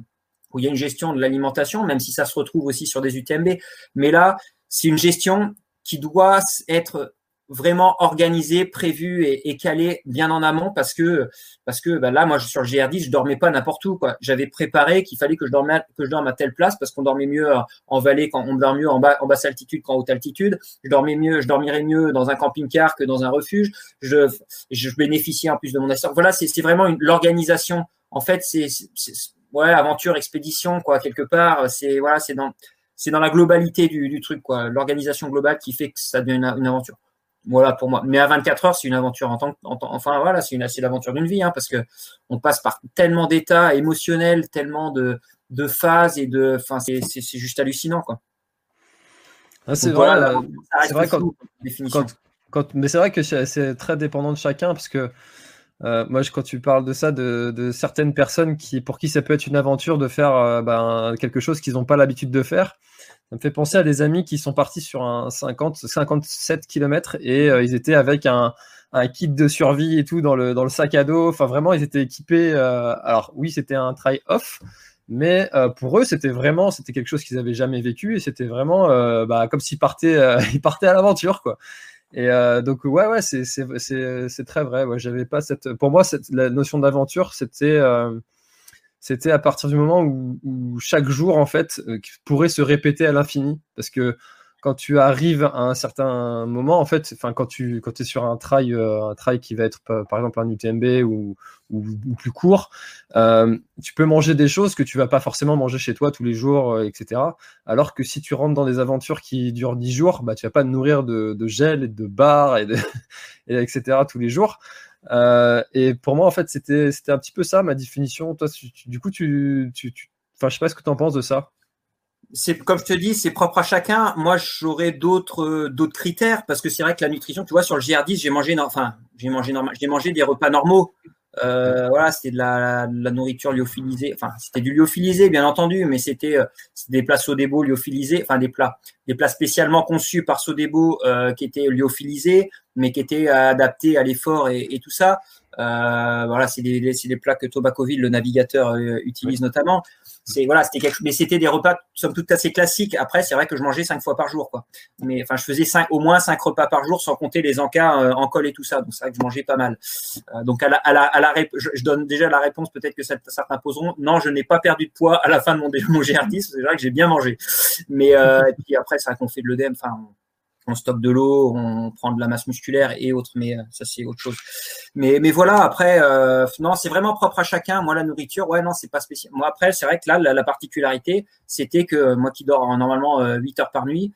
Speaker 2: où il y a une gestion de l'alimentation, même si ça se retrouve aussi sur des UTMB. Mais là, c'est une gestion qui doit être vraiment organisé, prévu et, calé bien en amont parce que parce que bah là moi sur le GR10 je dormais pas n'importe où quoi. J'avais préparé qu'il fallait que je dorme que je dorme à telle place parce qu'on dormait mieux en vallée quand on dort mieux en bas en basse altitude qu'en haute altitude. Je dormais mieux, je dormirais mieux dans un camping-car que dans un refuge. Je je bénéficiais en plus de mon assistance. Voilà, c'est c'est vraiment l'organisation. En fait, c'est ouais, aventure expédition quoi quelque part, c'est voilà, c'est dans c'est dans la globalité du, du truc, quoi, l'organisation globale qui fait que ça devient une, une, aventure. Voilà pour moi. Mais à 24 heures, c'est une aventure en tant que, enfin voilà, c'est une, c'est l'aventure d'une vie, hein, parce que on passe par tellement d'états émotionnels, tellement de, de phases et de, enfin c'est, c'est, c'est juste hallucinant, quoi.
Speaker 3: Ah, c'est vrai, c'est vrai quand, quand, mais c'est vrai que c'est très dépendant de chacun parce que euh, moi, quand tu parles de ça, de, certaines personnes qui, pour qui ça peut être une aventure de faire euh, ben, quelque chose qu'ils n'ont pas l'habitude de faire, ça me fait penser à des amis qui sont partis sur un 50, 57 km et euh, ils étaient avec un, kit de survie et tout dans le, sac à dos. Enfin, vraiment, ils étaient équipés. alors, oui, c'était un try-off, mais pour eux, c'était vraiment, c'était quelque chose qu'ils n'avaient jamais vécu et c'était vraiment bah, comme s'ils partaient, ils partaient à l'aventure, quoi. Et euh, donc ouais ouais c'est très vrai. J'avais pas cette. Pour moi cette, la notion d'aventure c'était euh, c'était à partir du moment où, où, chaque jour en fait euh, pourrait se répéter à l'infini parce que quand tu arrives à un certain moment, en fait, enfin, quand tu quand es sur un trail, euh, un trail qui va être par exemple un UTMB ou, plus court, euh, tu peux manger des choses que tu vas pas forcément manger chez toi tous les jours, euh, etc. Alors que si tu rentres dans des aventures qui durent 10 jours, bah, tu vas pas te nourrir de, gel et de bar et, et etc. tous les jours. et pour moi, en fait, c'était un petit peu ça ma définition. Toi, du coup, tu, tu, tu je sais pas ce que tu en penses de ça
Speaker 2: c'est comme je te dis, c'est propre à chacun. Moi, j'aurais d'autres d'autres critères parce que c'est vrai que la nutrition, tu vois, sur le GR10, j'ai mangé, enfin, j'ai mangé normal, j'ai mangé des repas normaux. Euh, voilà, c'était de la, la, nourriture lyophilisée. Enfin, c'était du lyophilisé, bien entendu, mais c'était euh, des plats Sodebo lyophilisés, enfin des plats, des plats spécialement conçus par Sodebo euh, qui étaient lyophilisés, mais qui étaient adaptés à l'effort et, et, tout ça. Euh, voilà, c'est des, des, plats que Tobacoville, le navigateur, euh, utilise notamment. C'est voilà, c'était mais c'était des repas somme toute assez classiques. Après, c'est vrai que je mangeais cinq fois par jour, quoi. Mais enfin, je faisais cinq, au moins cinq repas par jour, sans compter les encas euh, en col et tout ça. Donc c'est vrai que je mangeais pas mal. donc à la, à la, à la je, donne déjà la réponse. Peut-être que certains poseront. Non, je n'ai pas perdu de poids à la fin de mon, mon GR10. C'est vrai que j'ai bien mangé. Mais et puis après, c'est vrai qu'on fait de l'œdème. Enfin, stocke de l'eau, on prend de la masse musculaire et autres, mais euh, ça c'est autre chose. Mais, mais voilà, après, euh, non, c'est vraiment propre à chacun. Moi, la nourriture, ouais, non, c'est pas spécial. Moi, après, c'est vrai que là, la, particularité, c'était que moi qui dors normalement 8 euh, heures par nuit,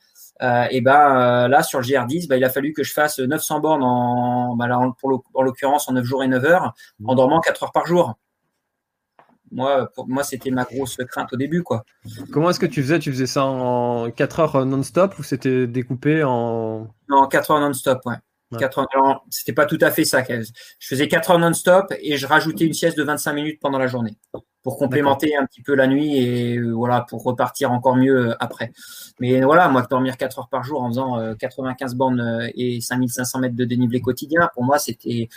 Speaker 2: et ben là sur le GR10, bah, il a fallu que je fasse 900 bornes en, bah, pour en l'occurrence en 9 jours et 9 heures, en dormant 4 heures par jour moi, pour moi, c'était ma grosse crainte au début, quoi.
Speaker 3: Comment est-ce que tu faisais? Tu faisais ça en 4 heures non-stop ou c'était découpé en
Speaker 2: Non, 4 heures non-stop, ouais. C'était pas tout à fait ça. Je faisais 4 heures non-stop et je rajoutais une sieste de 25 minutes pendant la journée pour complémenter un petit peu la nuit et euh, voilà pour repartir encore mieux euh, après. Mais voilà, moi dormir 4 heures par jour en faisant 95 euh, bornes et 5500 mètres de dénivelé quotidien, pour moi c'était,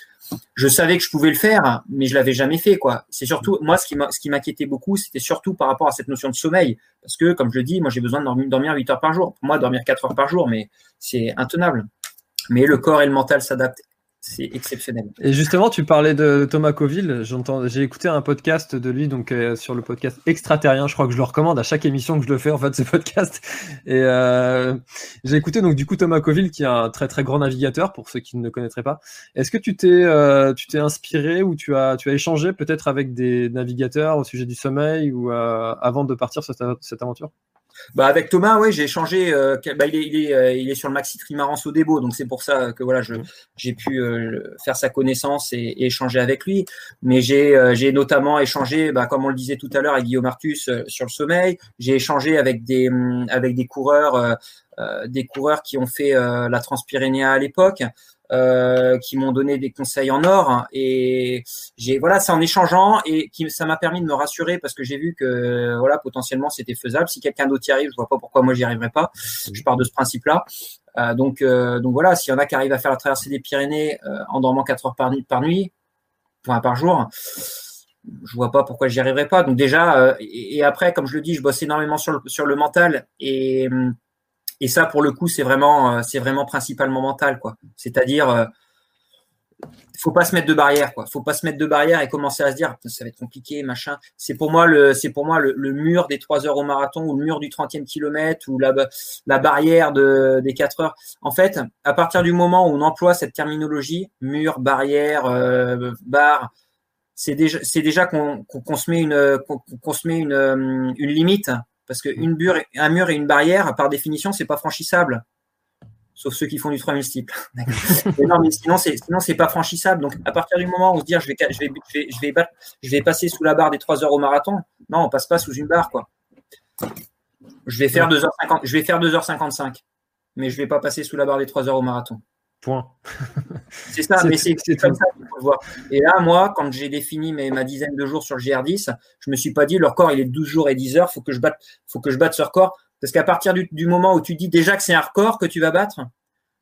Speaker 2: je savais que je pouvais le faire, mais je l'avais jamais fait quoi. C'est surtout moi ce qui ce qui m'inquiétait beaucoup, c'était surtout par rapport à cette notion de sommeil, parce que comme je le dis, moi j'ai besoin de dormir 8 heures par jour. Pour moi dormir 4 heures par jour, mais c'est intenable. Mais le corps et le mental s'adaptent c'est exceptionnel.
Speaker 3: Et justement, tu parlais de Thomas Coville. J'ai écouté un podcast de lui, donc euh, sur le podcast Extraterrien. Je crois que je le recommande à chaque émission que je le fais en fait ce podcast. Et euh, j'ai écouté donc du coup Thomas Coville, qui est un très très grand navigateur pour ceux qui ne le connaîtraient pas. Est-ce que tu t'es euh, inspiré ou tu as tu as échangé peut-être avec des navigateurs au sujet du sommeil ou avant de partir sur cette aventure?
Speaker 2: Bah avec Thomas, oui, j'ai échangé. Euh, bah, il, est, il, est, euh, il est sur le Maxi Trimaran Sodebo, donc c'est pour ça que voilà, je, j'ai pu euh, faire sa connaissance et, et, échanger avec lui. Mais j'ai, j'ai notamment échangé, bah, comme on le disait tout à l'heure, avec Guillaume Artus sur le sommeil. J'ai échangé avec des, hum, avec des coureurs, des coureurs qui ont fait la Transpyrénéa à l'époque. Euh, qui m'ont donné des conseils en or. Et j'ai voilà c'est en échangeant et qui ça m'a permis de me rassurer parce que j'ai vu que voilà potentiellement c'était faisable. Si quelqu'un d'autre y arrive je vois pas pourquoi moi j'y arriverai pas. Je pars de ce principe là euh, donc euh, donc voilà s'il y en a qui arrivent à faire la traversée des Pyrénées en dormant 4 heures par nuit par nuit enfin, par jour je vois pas pourquoi j'y arriverai pas. Donc déjà et, et, après comme je le dis je bosse énormément sur le, sur le mental et hum, et ça, pour le coup, c'est vraiment, euh, c'est vraiment principalement mental, quoi. C'est-à-dire, euh, faut pas se mettre de barrière, quoi. Faut pas se mettre de barrière et commencer à se dire, ça va être compliqué, machin. C'est pour moi le, c'est pour moi le, mur des 3 heures au marathon ou le mur du 30e kilomètre ou la, barrière de, des 4 heures. En fait, à partir du moment où on emploie cette terminologie, mur, barrière, euh, barre, c'est déjà, c'est déjà qu'on, se met une, qu'on, se met une limite parce qu'un mm. mur, un mur et une barrière, par définition, c'est pas franchissable. Sauf ceux qui font du 3000 steeple. non, mais sinon, c'est, sinon, c'est pas franchissable. Donc, à partir du moment où on se dit, je vais, je vais, je vais, je vais, passer sous la barre des 3 heures au marathon, non, on passe pas sous une barre, quoi. Je vais faire 2h50, je vais faire 2h55. mais je ne vais pas passer sous la barre des 3 heures au marathon.
Speaker 3: Point.
Speaker 2: c'est ça, mais c'est comme ça qu'il faut le voir. Et là, moi, quand j'ai défini mes, ma dizaine de jours sur le GR10, je me suis pas dit, le record, il est 12 jours et 10 heures, faut que je batte, faut que je batte ce record. Parce qu'à partir du, moment où tu dis déjà que c'est un record que tu vas battre,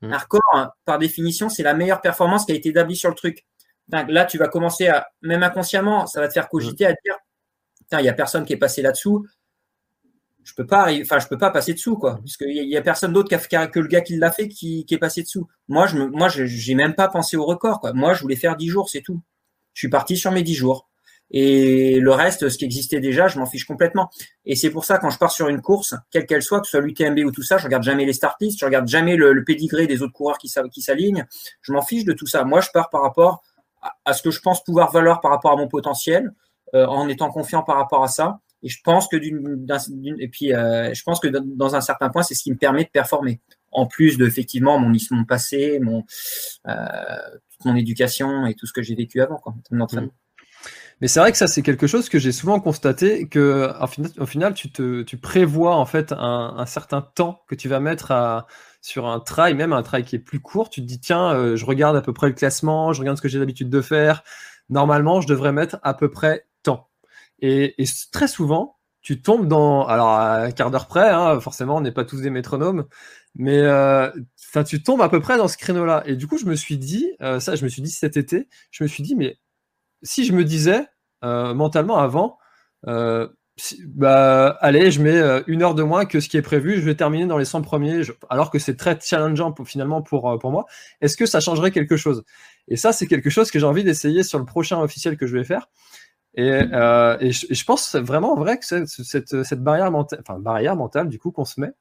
Speaker 2: mmh. un record, par définition, c'est la meilleure performance qui a été établie sur le truc. Là, tu vas commencer à, même inconsciemment, ça va te faire cogiter à dire, il n'y a personne qui est passé là-dessous je peux pas enfin je peux pas passer dessous quoi parce qu'il y, a personne d'autre que le gars qui l'a fait qui, est passé dessous. Moi je moi j'ai même pas pensé au record quoi. Moi je voulais faire 10 jours c'est tout. Je suis parti sur mes 10 jours. Et le reste ce qui existait déjà je m'en fiche complètement. Et c'est pour ça quand je pars sur une course quelle qu'elle soit que ce soit l'UTMB ou tout ça je regarde jamais les start lists je regarde jamais le, le pédigré des autres coureurs qui qui s'alignent. Je m'en fiche de tout ça. Moi je pars par rapport à, ce que je pense pouvoir valoir par rapport à mon potentiel euh, en étant confiant par rapport à ça et je pense que d'une, et puis euh, je pense que dans un certain point, c'est ce qui me permet de performer. En plus de effectivement mon, mon passé, mon euh, toute mon éducation et tout ce que j'ai vécu avant, quoi, mmh.
Speaker 3: Mais c'est vrai que ça, c'est quelque chose que j'ai souvent constaté que, au final, tu, te, tu prévois en fait un, un, certain temps que tu vas mettre sur un trail, même un trail qui est plus court. Tu te dis, tiens, euh, je regarde à peu près le classement, je regarde ce que j'ai l'habitude de faire. Normalement, je devrais mettre à peu près Et, très souvent, tu tombes dans, alors à un quart d'heure près, hein, forcément, on n'est pas tous des métronomes, mais euh, tu tombes à peu près dans ce créneau-là. Et du coup, je me suis dit, euh, ça, je me suis dit cet été, je me suis dit, mais si je me disais euh, mentalement avant, bah allez, je mets une heure de moins que ce qui est prévu, je vais terminer dans les 100 premiers, alors que c'est très challengeant finalement pour, pour moi. Est-ce que ça changerait quelque chose? Et ça, c'est quelque chose que j'ai envie d'essayer sur le prochain officiel que je vais faire. Et, euh, et, je, je, pense vraiment vrai que cette, cette, cette barrière mentale, enfin barrière mentale du coup qu'on se met,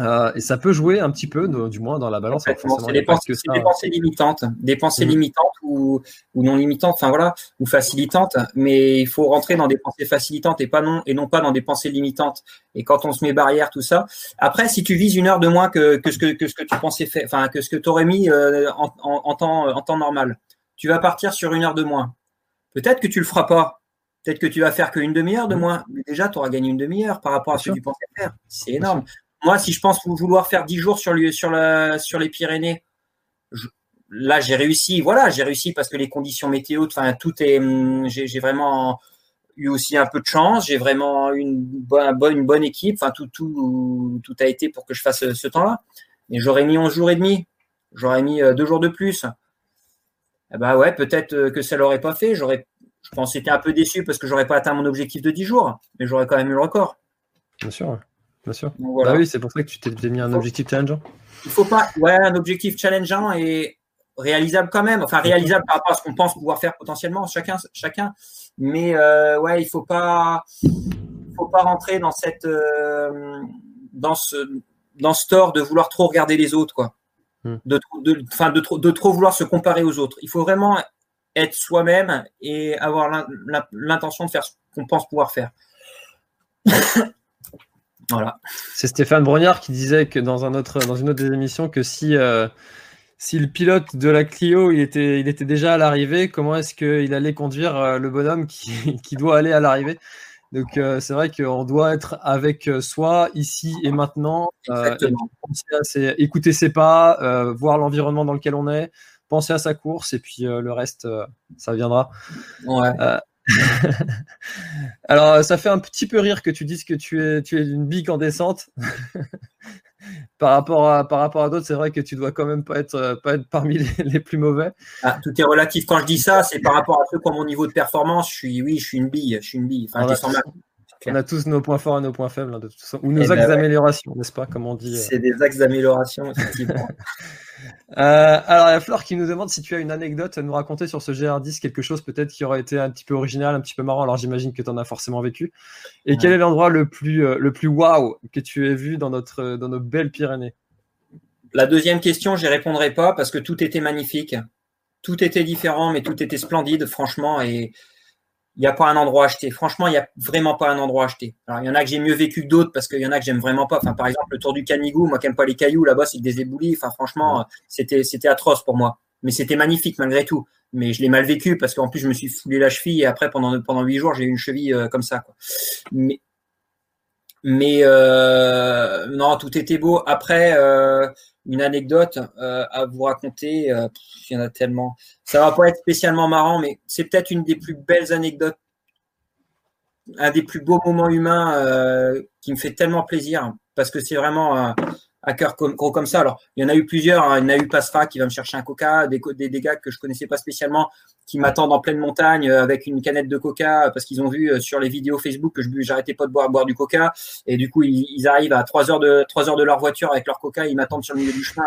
Speaker 3: euh, et ça peut jouer un petit peu, du moins dans la balance.
Speaker 2: C'est des, pensées, des pensées limitantes, des pensées mmh. limitantes ou, ou, non limitantes, enfin voilà, ou facilitantes. Mais il faut rentrer dans des pensées facilitantes et pas non et non pas dans des pensées limitantes. Et quand on se met barrière, tout ça. Après, si tu vises une heure de moins que, que ce que, que ce que tu pensais faire, enfin que ce que tu aurais mis euh, en, en, en, temps, en temps normal, tu vas partir sur une heure de moins. Peut-être que tu le feras pas. Peut-être que tu vas faire qu'une demi-heure de moins. Mais déjà, tu auras gagné une demi-heure par rapport à ce que tu pensais faire. C'est énorme. Moi, si je pense vouloir faire 10 jours sur, sur, la, sur les Pyrénées, là, j'ai réussi. Voilà, j'ai réussi parce que les conditions météo, enfin, tout est. Hum, j'ai vraiment eu aussi un peu de chance. J'ai vraiment une bonne, une bonne équipe. Enfin, tout, tout, tout a été pour que je fasse ce temps-là. Mais j'aurais mis 11 jours et demi. J'aurais mis euh, deux jours de plus eh ben ouais, peut-être euh, que ça l'aurait pas fait. J'aurais, je pense, que c'était un peu déçu parce que j'aurais pas atteint mon objectif de 10 jours, mais j'aurais quand même eu le record.
Speaker 3: Bien sûr, bien sûr. Bah oui, c'est pour ça que tu t'es mis un objectif challengeant.
Speaker 2: Il faut pas, ouais, un objectif challengeant et réalisable quand même. Enfin, réalisable par rapport à ce qu'on pense pouvoir faire potentiellement, chacun, chacun. Mais euh, ouais, il faut pas, faut pas rentrer dans cette, euh, dans ce, dans ce tort de vouloir trop regarder les autres, quoi. Hmm. de, trop, de trop vouloir se comparer aux autres. Il faut vraiment être soi-même et avoir l'intention de faire ce qu'on pense pouvoir faire. voilà.
Speaker 3: C'est Stéphane Brognard qui disait que dans, un autre, dans une autre des émissions que si, euh, si le pilote de la Clio il était, il était déjà à l'arrivée, comment est-ce qu'il allait conduire euh, le bonhomme qui, qui doit aller à l'arrivée? Donc euh, c'est vrai qu'on doit être avec euh, soi ici et maintenant, euh, écouter ses pas, euh, voir l'environnement dans lequel on est, penser à sa course et puis le reste, ça viendra. Ouais. Alors ça fait un petit peu rire que tu dises que tu es, tu es une bique en descente. par rapport à, par rapport à d'autres, c'est vrai que tu dois quand même pas être, pas être parmi les, plus mauvais.
Speaker 2: Ah, tout est relatif. Quand je dis ça, c'est par rapport à ceux qui ont mon niveau de performance. Je suis, oui, je suis une bille. Je suis une bille.
Speaker 3: On, a, tous nos points forts et nos points faibles, hein, de toute façon. ou nos eh axes ben d'amélioration, n'est-ce pas, comme on dit.
Speaker 2: Euh. C'est des axes d'amélioration, effectivement.
Speaker 3: Euh, alors, il y a Flore qui nous demande si tu as une anecdote à nous raconter sur ce GR10, quelque chose peut-être qui aurait été un petit peu original, un petit peu marrant. Alors, j'imagine que tu en as forcément vécu. Et quel est l'endroit le plus, euh, le plus waouh que tu aies vu dans, notre, dans nos belles Pyrénées?
Speaker 2: La deuxième question, je n'y répondrai pas parce que tout était magnifique. Tout était différent, mais tout était splendide, franchement. Et il n'y a pas un endroit acheté. Franchement, il n'y a vraiment pas un endroit acheté. Alors, il y en a que j'ai mieux vécu que d'autres parce qu'il y en a que j'aime vraiment pas. Enfin, par exemple, le tour du Canigou, moi qui n'aime pas les cailloux, là-bas, c'est des éboulis. Enfin, franchement, c'était, c'était atroce pour moi. Mais c'était magnifique malgré tout. Mais je l'ai mal vécu parce qu'en plus, je me suis foulé la cheville et après, pendant, pendant huit jours, j'ai eu une cheville euh, comme ça. Quoi. Mais Mais euh, non, tout était beau. Après, euh, une anecdote euh, à vous raconter, il y en a tellement. Ça va pas être spécialement marrant, mais c'est peut-être une des plus belles anecdotes, un des plus beaux moments humains qui me fait tellement plaisir parce que c'est vraiment à cœur gros comme ça. Alors, il y en a eu plusieurs. Hein. Il y en a eu Pasra qui va me chercher un coca, des, gars que je connaissais pas spécialement qui m'attendent en pleine montagne euh, avec une canette de coca euh, parce qu'ils ont vu euh, sur les vidéos Facebook que je j'arrêtais pas de boire, boire du coca. Et du coup, ils, arrivent à 3 heures de 3 heures de leur voiture avec leur coca. Ils m'attendent sur le milieu du chemin.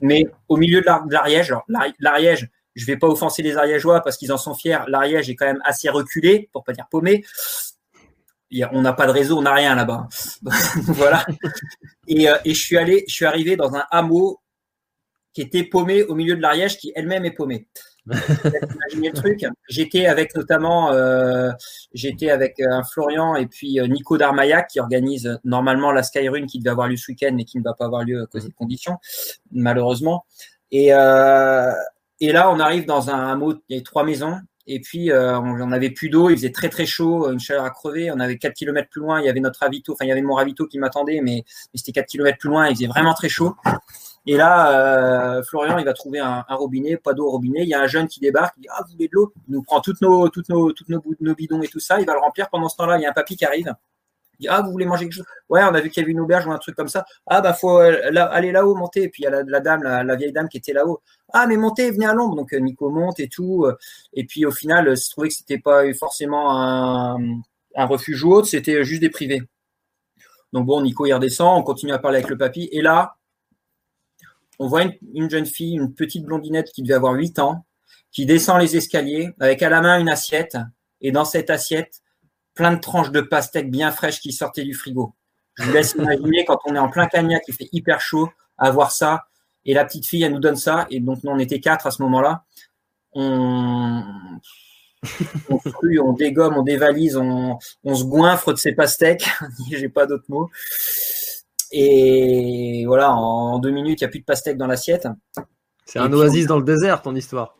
Speaker 2: Mais au milieu de l'Ariège, l'Ariège, je vais pas offenser les Ariégeois parce qu'ils en sont fiers. L'Ariège est quand même assez reculé, pour pas dire paumé on n'a pas de réseau, on n'a rien là-bas. voilà. Et, euh, et, je suis allé, je suis arrivé dans un hameau qui était paumé au milieu de l'Ariège, qui elle-même est paumée. Imaginez le truc. J'étais avec notamment, euh, j'étais avec un Florian et puis euh, Nico Darmaillac qui organise normalement la Skyrun qui devait avoir lieu ce week-end mais qui ne va pas avoir lieu à cause des conditions, malheureusement. Et, euh, et là, on arrive dans un hameau, il y a trois maisons et puis, euh, on n'avait plus d'eau, il faisait très très chaud, une chaleur à crever. On avait 4 km plus loin, il y avait notre ravito, enfin il y avait mon ravito qui m'attendait, mais, c'était 4 km plus loin, il faisait vraiment très chaud. Et là, euh, Florian, il va trouver un, robinet, pas d'eau au robinet. Il y a un jeune qui débarque, il dit Ah, vous voulez de l'eau? Il nous prend toutes nos, toutes nos, bidons et tout ça, il va le remplir. Pendant ce temps-là, il y a un papy qui arrive. Il dit, ah, vous voulez manger quelque chose? Ouais, on a vu qu'il y avait une auberge ou un truc comme ça. Ah, bah, faut euh, aller là-haut, monter. Et puis, il y a la, dame, la, vieille dame qui était là-haut. Ah, mais montez, venez à l'ombre. Donc, euh, Nico monte et tout. Euh, et puis, au final, se trouvait que c'était pas forcément un, un refuge ou autre, c'était juste des privés. Donc, bon, Nico, il redescend. On continue à parler avec le papy. Et là, on voit une, une jeune fille, une petite blondinette qui devait avoir 8 ans, qui descend les escaliers avec à la main une assiette. Et dans cette assiette, plein de tranches de pastèques bien fraîches qui sortaient du frigo. Je vous laisse imaginer quand on est en plein cagnac, qui fait hyper chaud, à voir ça. Et la petite fille, elle nous donne ça. Et donc, nous, on était quatre à ce moment-là. On, on on dégomme, on dévalise, on, on se goinfre de ces pastèques. J'ai pas d'autres mots. Et voilà, en deux minutes, il n'y a plus de pastèques dans l'assiette.
Speaker 3: C'est un oasis dans le désert, ton histoire.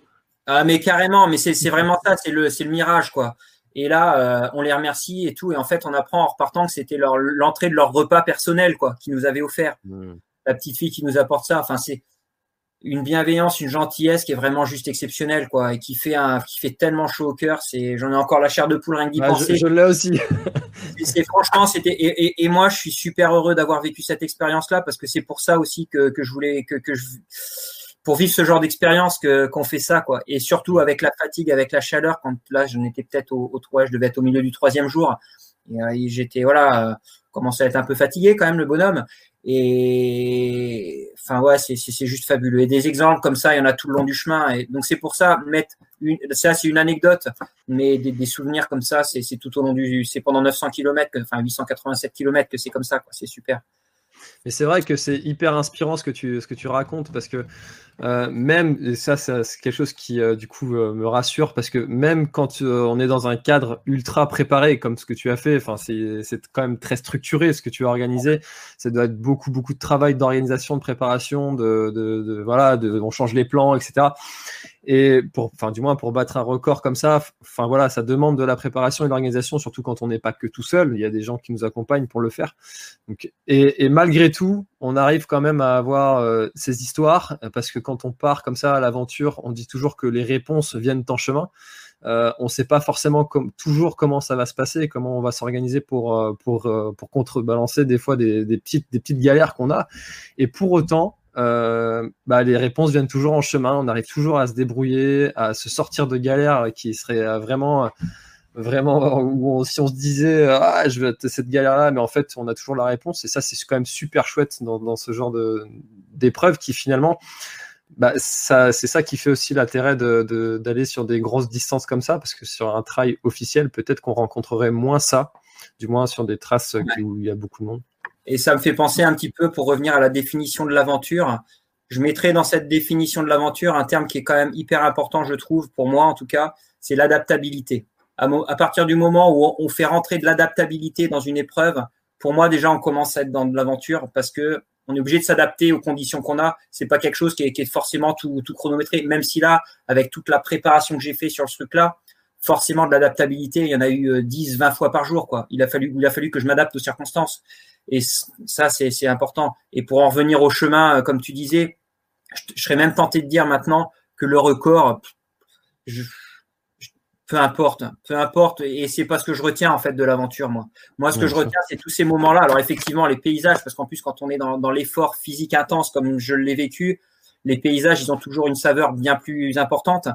Speaker 2: Ah, mais carrément, mais c'est vraiment ça, c'est le, le mirage, quoi. Et là, euh, on les remercie et tout. Et en fait, on apprend en repartant que c'était l'entrée de leur repas personnel, quoi, qui nous avait offert. Hmm. La petite fille qui nous apporte ça. Enfin, c'est une bienveillance, une gentillesse qui est vraiment juste exceptionnelle, quoi, et qui fait un, qui fait tellement chaud au cœur. C'est, j'en ai encore la chair de poule rien d'y penser.
Speaker 3: Je, l'ai aussi.
Speaker 2: c'est franchement, c'était, et, et, moi, je suis super heureux d'avoir vécu cette expérience-là parce que c'est pour ça aussi que, que je voulais, que, que je, pour vivre ce genre d'expérience que qu'on fait ça quoi. Et surtout avec la fatigue avec la chaleur quand là je n'étais peut-être au, au je devais être au milieu du troisième jour. Et, euh, j'étais voilà euh, commençait à être un peu fatigué quand même le bonhomme. Et enfin ouais c'est juste fabuleux. Et des exemples comme ça il y en a tout le long du chemin. Donc c'est pour ça mettre une, ça c'est une anecdote mais des, souvenirs comme ça c'est c'est tout au long du c'est pendant 900 km enfin 887 km que c'est comme ça quoi. C'est super.
Speaker 3: Mais c'est vrai que c'est hyper inspirant ce que tu, ce que tu racontes parce que euh, même, et ça, c'est quelque chose qui, euh, du coup, euh, me rassure parce que même quand on est dans un cadre ultra préparé comme ce que tu as fait, enfin, c'est quand même très structuré ce que tu as organisé. Ça doit être beaucoup, beaucoup de travail d'organisation, de préparation, de, voilà, on change les plans, etc. Et pour, enfin, du moins pour battre un record comme ça, enfin voilà, ça demande de la préparation et de l'organisation, surtout quand on n'est pas que tout seul. Il y a des gens qui nous accompagnent pour le faire. Donc, et, et malgré tout, on arrive quand même à avoir ces histoires parce que quand on part comme ça à l'aventure, on dit toujours que les réponses viennent en chemin. Euh, on ne sait pas forcément toujours comment ça va se passer, comment on va s'organiser pour, euh, pour contrebalancer des fois des, petites, petites galères qu'on a. Et pour autant, euh, bah, les réponses viennent toujours en chemin. On arrive toujours à se débrouiller, à se sortir de galères qui seraient vraiment, vraiment où si on se disait ah je vais cette galère là, mais en fait on a toujours la réponse. Et ça c'est quand même super chouette dans, dans ce genre de d'épreuve qui finalement bah, ça, c'est ça qui fait aussi l'intérêt d'aller de, sur des grosses distances comme ça, parce que sur un trail officiel, peut-être qu'on rencontrerait moins ça, du moins sur des traces où il y a beaucoup de monde.
Speaker 2: Et ça me fait penser un petit peu, pour revenir à la définition de l'aventure, je mettrais dans cette définition de l'aventure un terme qui est quand même hyper important, je trouve, pour moi en tout cas, c'est l'adaptabilité. À, à, partir du moment où on fait rentrer de l'adaptabilité dans une épreuve, pour moi déjà on commence à être dans de l'aventure parce que on est obligé de s'adapter aux conditions qu'on a. C'est pas quelque chose qui est, forcément tout, chronométré, même si là, avec toute la préparation que j'ai fait sur ce truc-là, forcément de l'adaptabilité. Il y en a eu 10, 20 fois par jour. Quoi. Il, a fallu, il a fallu que je m'adapte aux circonstances. Et ça, c'est important. Et pour en revenir au chemin, comme tu disais, je, serais même tenté de dire maintenant que le record, peu importe, peu importe. Et c'est pas ce que je retiens en fait de l'aventure, moi. Moi, ce que je retiens, c'est tous ces moments-là. Alors effectivement, les paysages, parce qu'en plus, quand on est dans, dans l'effort physique intense, comme je l'ai vécu, les paysages, ils ont toujours une saveur bien plus importante.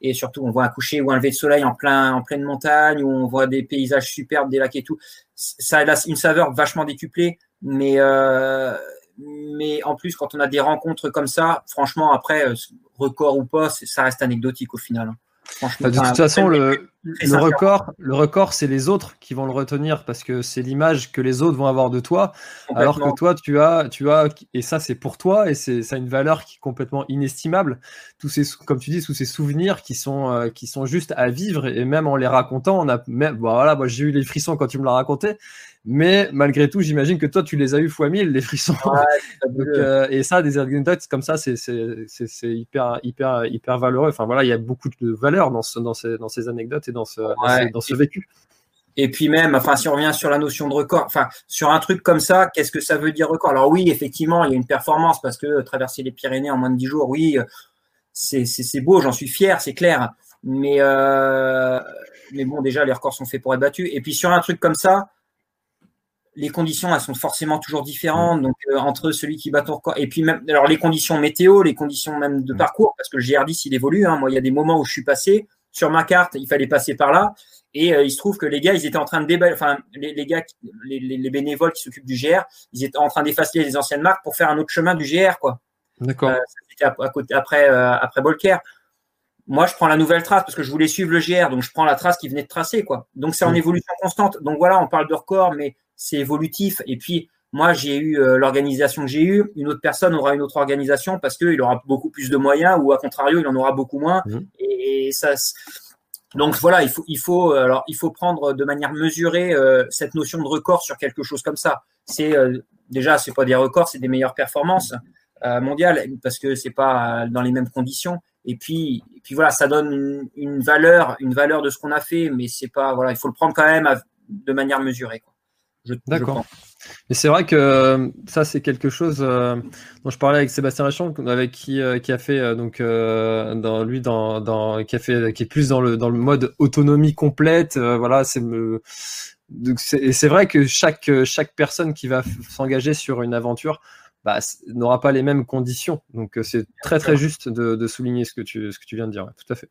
Speaker 2: Et surtout, on voit un coucher ou un lever de soleil en plein, en pleine montagne, où on voit des paysages superbes, des lacs et tout. Ça a une saveur vachement décuplée. Mais, euh, mais en plus, quand on a des rencontres comme ça, franchement, après, euh, record ou pas, ça reste anecdotique au final.
Speaker 3: Bah, de toute façon, le, record, le record, c'est les autres qui vont le retenir parce que c'est l'image que les autres vont avoir de toi. Alors que toi, tu as, tu as, et ça, c'est pour toi et c'est, ça a une valeur qui est complètement inestimable. Tous ces, comme tu dis, tous ces souvenirs qui sont, euh, qui sont juste à vivre et même en les racontant, on a, même, voilà, moi, j'ai eu les frissons quand tu me l'as raconté. Mais malgré tout, j'imagine que toi, tu les as eu fois mille, les frissons. Euh, et ça, des anecdotes comme ça, c'est hyper, hyper, hyper valeureux. Enfin voilà, il y a beaucoup de valeur dans, ce, dans, ces, dans ces anecdotes et dans ce, dans, ce, vécu.
Speaker 2: Et puis même, enfin, si on revient sur la notion de record, enfin, sur un truc comme ça, qu'est-ce que ça veut dire record? Alors oui, effectivement, il y a une performance parce que traverser les Pyrénées en moins de 10 jours, oui, c'est beau, j'en suis fier, c'est clair. Mais, euh, mais bon, déjà, les records sont faits pour être battus. Et puis sur un truc comme ça, les conditions elles sont forcément toujours différentes. Donc euh, entre celui qui bat ton record et puis même alors les conditions météo les conditions même de parcours parce que le GR10 il évolue hein. moi il y a des moments où je suis passé sur ma carte il fallait passer par là. Et euh, il se trouve que les gars ils étaient en train de déballer enfin les, les gars les, les, bénévoles qui s'occupent du GR ils étaient en train d'effacer les anciennes marques pour faire un autre chemin du GR quoi.
Speaker 3: D'accord. Euh,
Speaker 2: c'était à, côté après après Bolker. Moi, je prends la nouvelle trace parce que je voulais suivre le GR, donc je prends la trace qui venait de tracer, quoi. Donc c'est en évolution constante. Donc voilà, on parle de record, mais c'est évolutif. Et puis, moi, j'ai eu euh, l'organisation que j'ai eue. Une autre personne aura une autre organisation parce qu'il aura beaucoup plus de moyens ou à contrario, il en aura beaucoup moins. Mmh. Et, ça. Donc voilà, il faut, il faut, euh, alors il faut prendre de manière mesurée euh, cette notion de record sur quelque chose comme ça. C'est déjà, c'est pas des records, c'est des meilleures performances mondiales parce que c'est pas dans les mêmes conditions. Et puis, et puis voilà, ça donne une, une, valeur, une valeur de ce qu'on a fait, mais c'est pas voilà, il faut le prendre quand même de manière mesurée. Quoi.
Speaker 3: D'accord. Mais c'est vrai que euh, ça, c'est quelque chose euh, dont je parlais avec Sébastien Rachon, avec qui, euh, qui a fait donc dans lui dans, dans qui a fait qui est plus dans le dans le mode autonomie complète. voilà, c'est et c'est vrai que chaque chaque personne qui va s'engager sur une aventure bah, n'aura pas les mêmes conditions. Donc c'est très très juste de, de, souligner ce que tu ce que tu viens de dire. tout à fait.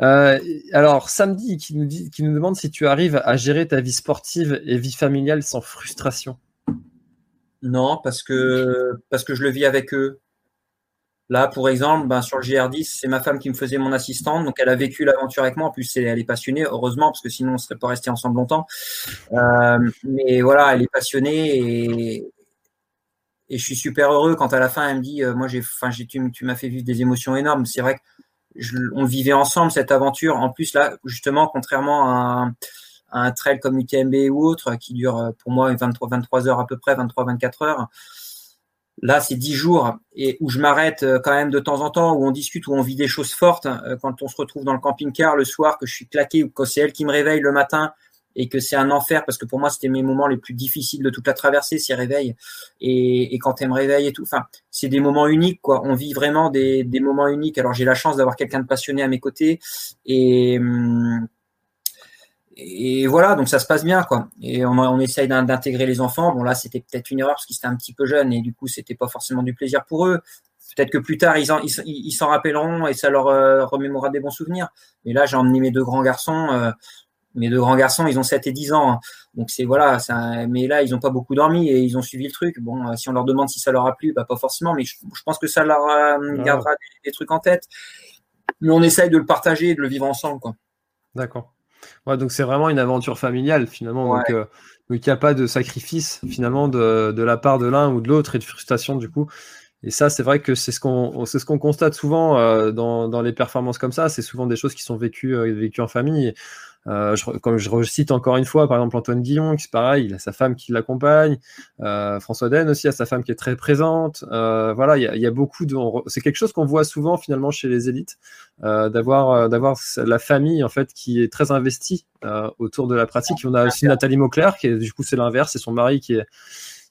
Speaker 3: Euh, alors, samedi, qui nous, demande si tu arrives à gérer ta vie sportive et vie familiale sans frustration.
Speaker 2: Non, parce que, parce que je le vis avec eux. Là, pour exemple, ben, sur le GR10, c'est ma femme qui me faisait mon assistante, donc elle a vécu l'aventure avec moi. En plus, elle est passionnée, heureusement, parce que sinon on ne serait pas resté ensemble longtemps. Euh, mais voilà, elle est passionnée et, et je suis super heureux quand à la fin elle me dit, euh, moi j'ai, enfin, tu, tu m'as fait vivre des émotions énormes. C'est vrai que on vivait ensemble cette aventure. En plus, là, justement, contrairement à un, trail comme UTMB ou autre, qui dure euh, pour moi 23, 23 heures à peu près, 23, 24 heures, là, c'est 10 jours et où je m'arrête euh, quand même de temps en temps, où on discute, où on vit des choses fortes. Euh, quand on se retrouve dans le camping-car le soir, que je suis claqué, ou que c'est elle qui me réveille le matin, et que c'est un enfer parce que pour moi c'était mes moments les plus difficiles de toute la traversée ces réveils et, et quand elle me réveille et tout enfin c'est des moments uniques quoi on vit vraiment des, moments uniques alors j'ai la chance d'avoir quelqu'un de passionné à mes côtés et voilà, donc ça se passe bien, quoi. Et on, essaye d'intégrer les enfants. Bon, là, c'était peut-être une erreur parce qu'ils étaient un petit peu jeunes et du coup, c'était pas forcément du plaisir pour eux. Peut-être que plus tard, ils s'en ils, s'en rappelleront et ça leur euh, remémorera des bons souvenirs. Mais là, j'ai emmené mes deux grands garçons. Euh, mes deux grands garçons, ils ont 7 et 10 ans. Hein. Donc c'est voilà, mais là, ils n'ont pas beaucoup dormi et ils ont suivi le truc. Bon, euh, si on leur demande si ça leur a plu, bah, pas forcément, mais je, pense que ça leur euh, gardera des, trucs en tête. Mais on essaye de le partager et de le vivre ensemble. quoi.
Speaker 3: D'accord. Ouais, donc c'est vraiment une aventure familiale finalement. Donc, euh, il n'y a pas de sacrifice finalement de, de la part de l'un ou de l'autre et de frustration du coup. Et ça, c'est vrai que c'est ce qu'on c'est ce qu'on constate souvent euh, dans, dans, les performances comme ça. C'est souvent des choses qui sont vécues, vécues en famille. Euh, comme je recite encore une fois, par exemple Antoine Guillon, qui c'est pareil, il a sa femme qui l'accompagne. Euh, François Den aussi a sa femme qui est très présente. Euh, voilà, il y a, beaucoup de. C'est quelque chose qu'on voit souvent finalement chez les élites, d'avoir d'avoir la famille en fait qui est très investie autour de la pratique. On a aussi Nathalie Mauclair qui est du coup c'est l'inverse, c'est son mari qui est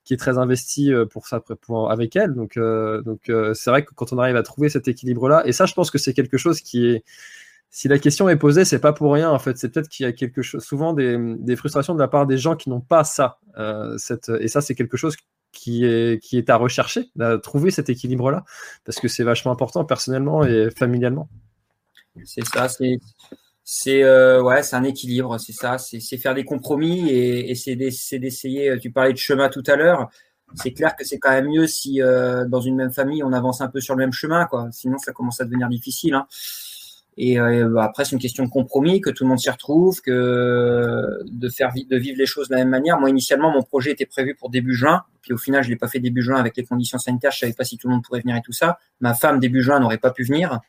Speaker 3: qui est très investi pour ça avec elle. Donc donc c'est vrai que quand on arrive à trouver cet équilibre là, et ça je pense que c'est quelque chose qui est si la question est posée, c'est pas pour rien en fait. C'est peut-être qu'il y a quelque chose, souvent des, des, frustrations de la part des gens qui n'ont pas ça. Euh, et ça, c'est quelque chose qui est, qui est à rechercher, à trouver cet équilibre-là, parce que c'est vachement important personnellement et familialement.
Speaker 2: C'est ça, c'est euh, ouais, un équilibre, c'est ça, c'est faire des compromis et, c'est d'essayer. Tu parlais de chemin tout à l'heure. C'est clair que c'est quand même mieux si euh, dans une même famille on avance un peu sur le même chemin, quoi. Sinon, ça commence à devenir difficile. Hein. Et euh, bah, après, c'est une question de compromis, que tout le monde s'y retrouve, que de faire de vivre les choses de la même manière. Moi, initialement, mon projet était prévu pour début juin. Puis au final, je l'ai pas fait début juin avec les conditions sanitaires. Je savais pas si tout le monde pourrait venir et tout ça. Ma femme, début juin, n'aurait pas pu venir.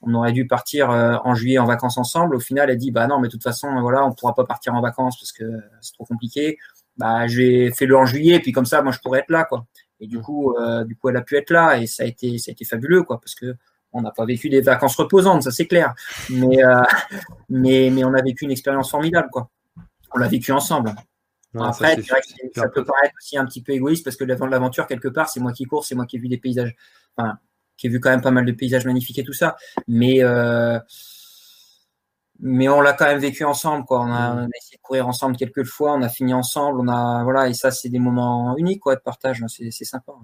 Speaker 2: On aurait dû partir euh, en juillet en vacances ensemble. Au final, elle dit, bah non, mais de toute façon, voilà, on pourra pas partir en vacances parce que c'est trop compliqué. Bah, j'ai fait le en juillet, puis comme ça, moi, je pourrais être là, quoi. Et du mmh. coup, euh, du coup, elle a pu être là, et ça a été, ça a été fabuleux, quoi, parce que on n'a pas vécu des vacances reposantes, ça c'est clair. Mais, euh, mais, mais on a vécu une expérience formidable, quoi. On l'a vécu ensemble. Après, ça, ça peut paraître aussi un petit peu égoïste parce que l'avant de l'aventure, quelque part, c'est moi qui cours, c'est moi qui ai vu des paysages, enfin, qui ai vu quand même pas mal de paysages magnifiques et tout ça. Mais, euh, mais on l'a quand même vécu ensemble, quoi. On a, essayé de courir ensemble quelques fois, on a fini ensemble, on a, voilà, et ça, c'est des moments uniques, quoi, de partage. C'est sympa.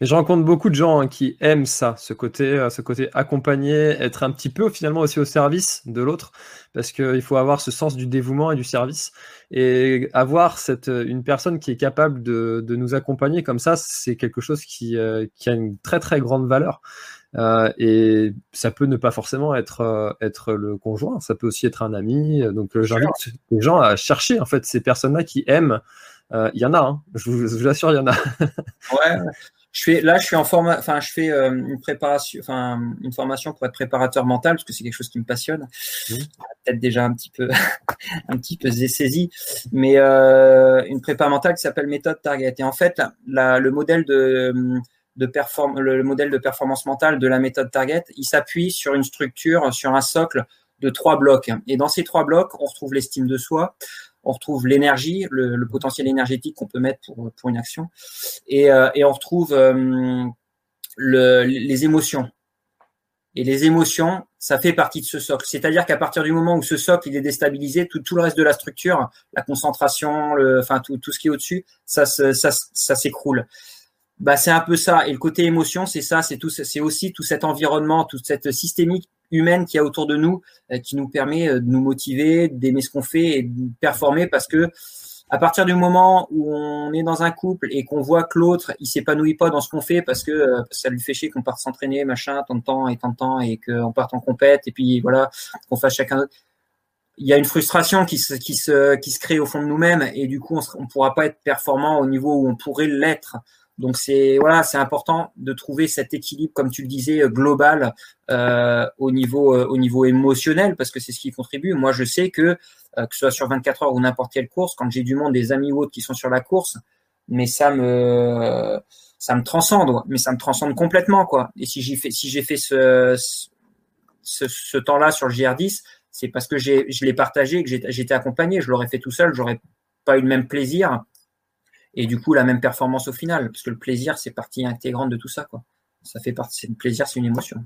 Speaker 3: Mais je rencontre beaucoup de gens hein, qui aiment ça, ce côté, euh, ce côté accompagné, être un petit peu finalement aussi au service de l'autre, parce qu'il faut avoir ce sens du dévouement et du service. Et avoir cette, une personne qui est capable de, de nous accompagner comme ça, c'est quelque chose qui, euh, qui, a une très très grande valeur. Euh, et ça peut ne pas forcément être, euh, être le conjoint, ça peut aussi être un ami. Donc j'invite les gens à chercher en fait ces personnes-là qui aiment. Il y en a, hein, je vous assure, il y en a.
Speaker 2: ouais, je fais, là, je suis en forma, enfin, je fais euh, une préparation, enfin, une formation pour être préparateur mental parce que c'est quelque chose qui me passionne. Mmh. Peut-être déjà un petit peu, un petit peu saisi, mais euh, une prépa mentale qui s'appelle méthode Target. Et en fait, la, le modèle de de perform le modèle de performance mentale de la méthode Target, il s'appuie sur une structure, sur un socle de trois blocs. Et dans ces trois blocs, on retrouve l'estime de soi, on retrouve l'énergie, le, potentiel énergétique qu'on peut mettre pour, une action, et, euh, on retrouve euh, le, les émotions. Et les émotions, ça fait partie de ce socle. C'est-à-dire qu'à partir du moment où ce socle est déstabilisé, tout, le reste de la structure, la concentration, enfin tout, ce qui est au-dessus, ça s'écroule. Bah, c'est un peu ça. Et le côté émotion, c'est ça, c'est tout, c'est aussi tout cet environnement, toute cette systémique humaine qui a autour de nous, euh, qui nous permet euh, de nous motiver, d'aimer ce qu'on fait et de performer parce que à partir du moment où on est dans un couple et qu'on voit que l'autre il s'épanouit pas dans ce qu'on fait parce que euh, ça lui fait chier qu'on parte s'entraîner machin tant de temps et tant de temps et qu'on parte en compète et puis voilà qu'on fasse chacun il y a une frustration qui se, qui se, qui se crée au fond de nous-mêmes et du coup on ne pourra pas être performant au niveau où on pourrait l'être donc c'est voilà, c'est important de trouver cet équilibre, comme tu le disais, euh, global euh, au niveau euh, au niveau émotionnel, parce que c'est ce qui contribue. Moi, je sais que que ce soit sur 24 heures ou n'importe quelle course, quand j'ai du monde, des amis ou autres qui sont sur la course, mais ça me ça me transcende, mais ça me transcende complètement quoi. Et si j'ai fait si j'ai fait ce ce, ce temps-là sur le GR10, c'est parce que j'ai je l'ai partagé, que j'étais accompagné. Je l'aurais fait tout seul, j'aurais pas eu le même plaisir et du coup la même performance au final, parce que le plaisir c'est partie intégrante de tout ça, quoi. Ça fait partie, c'est le plaisir, c'est une émotion.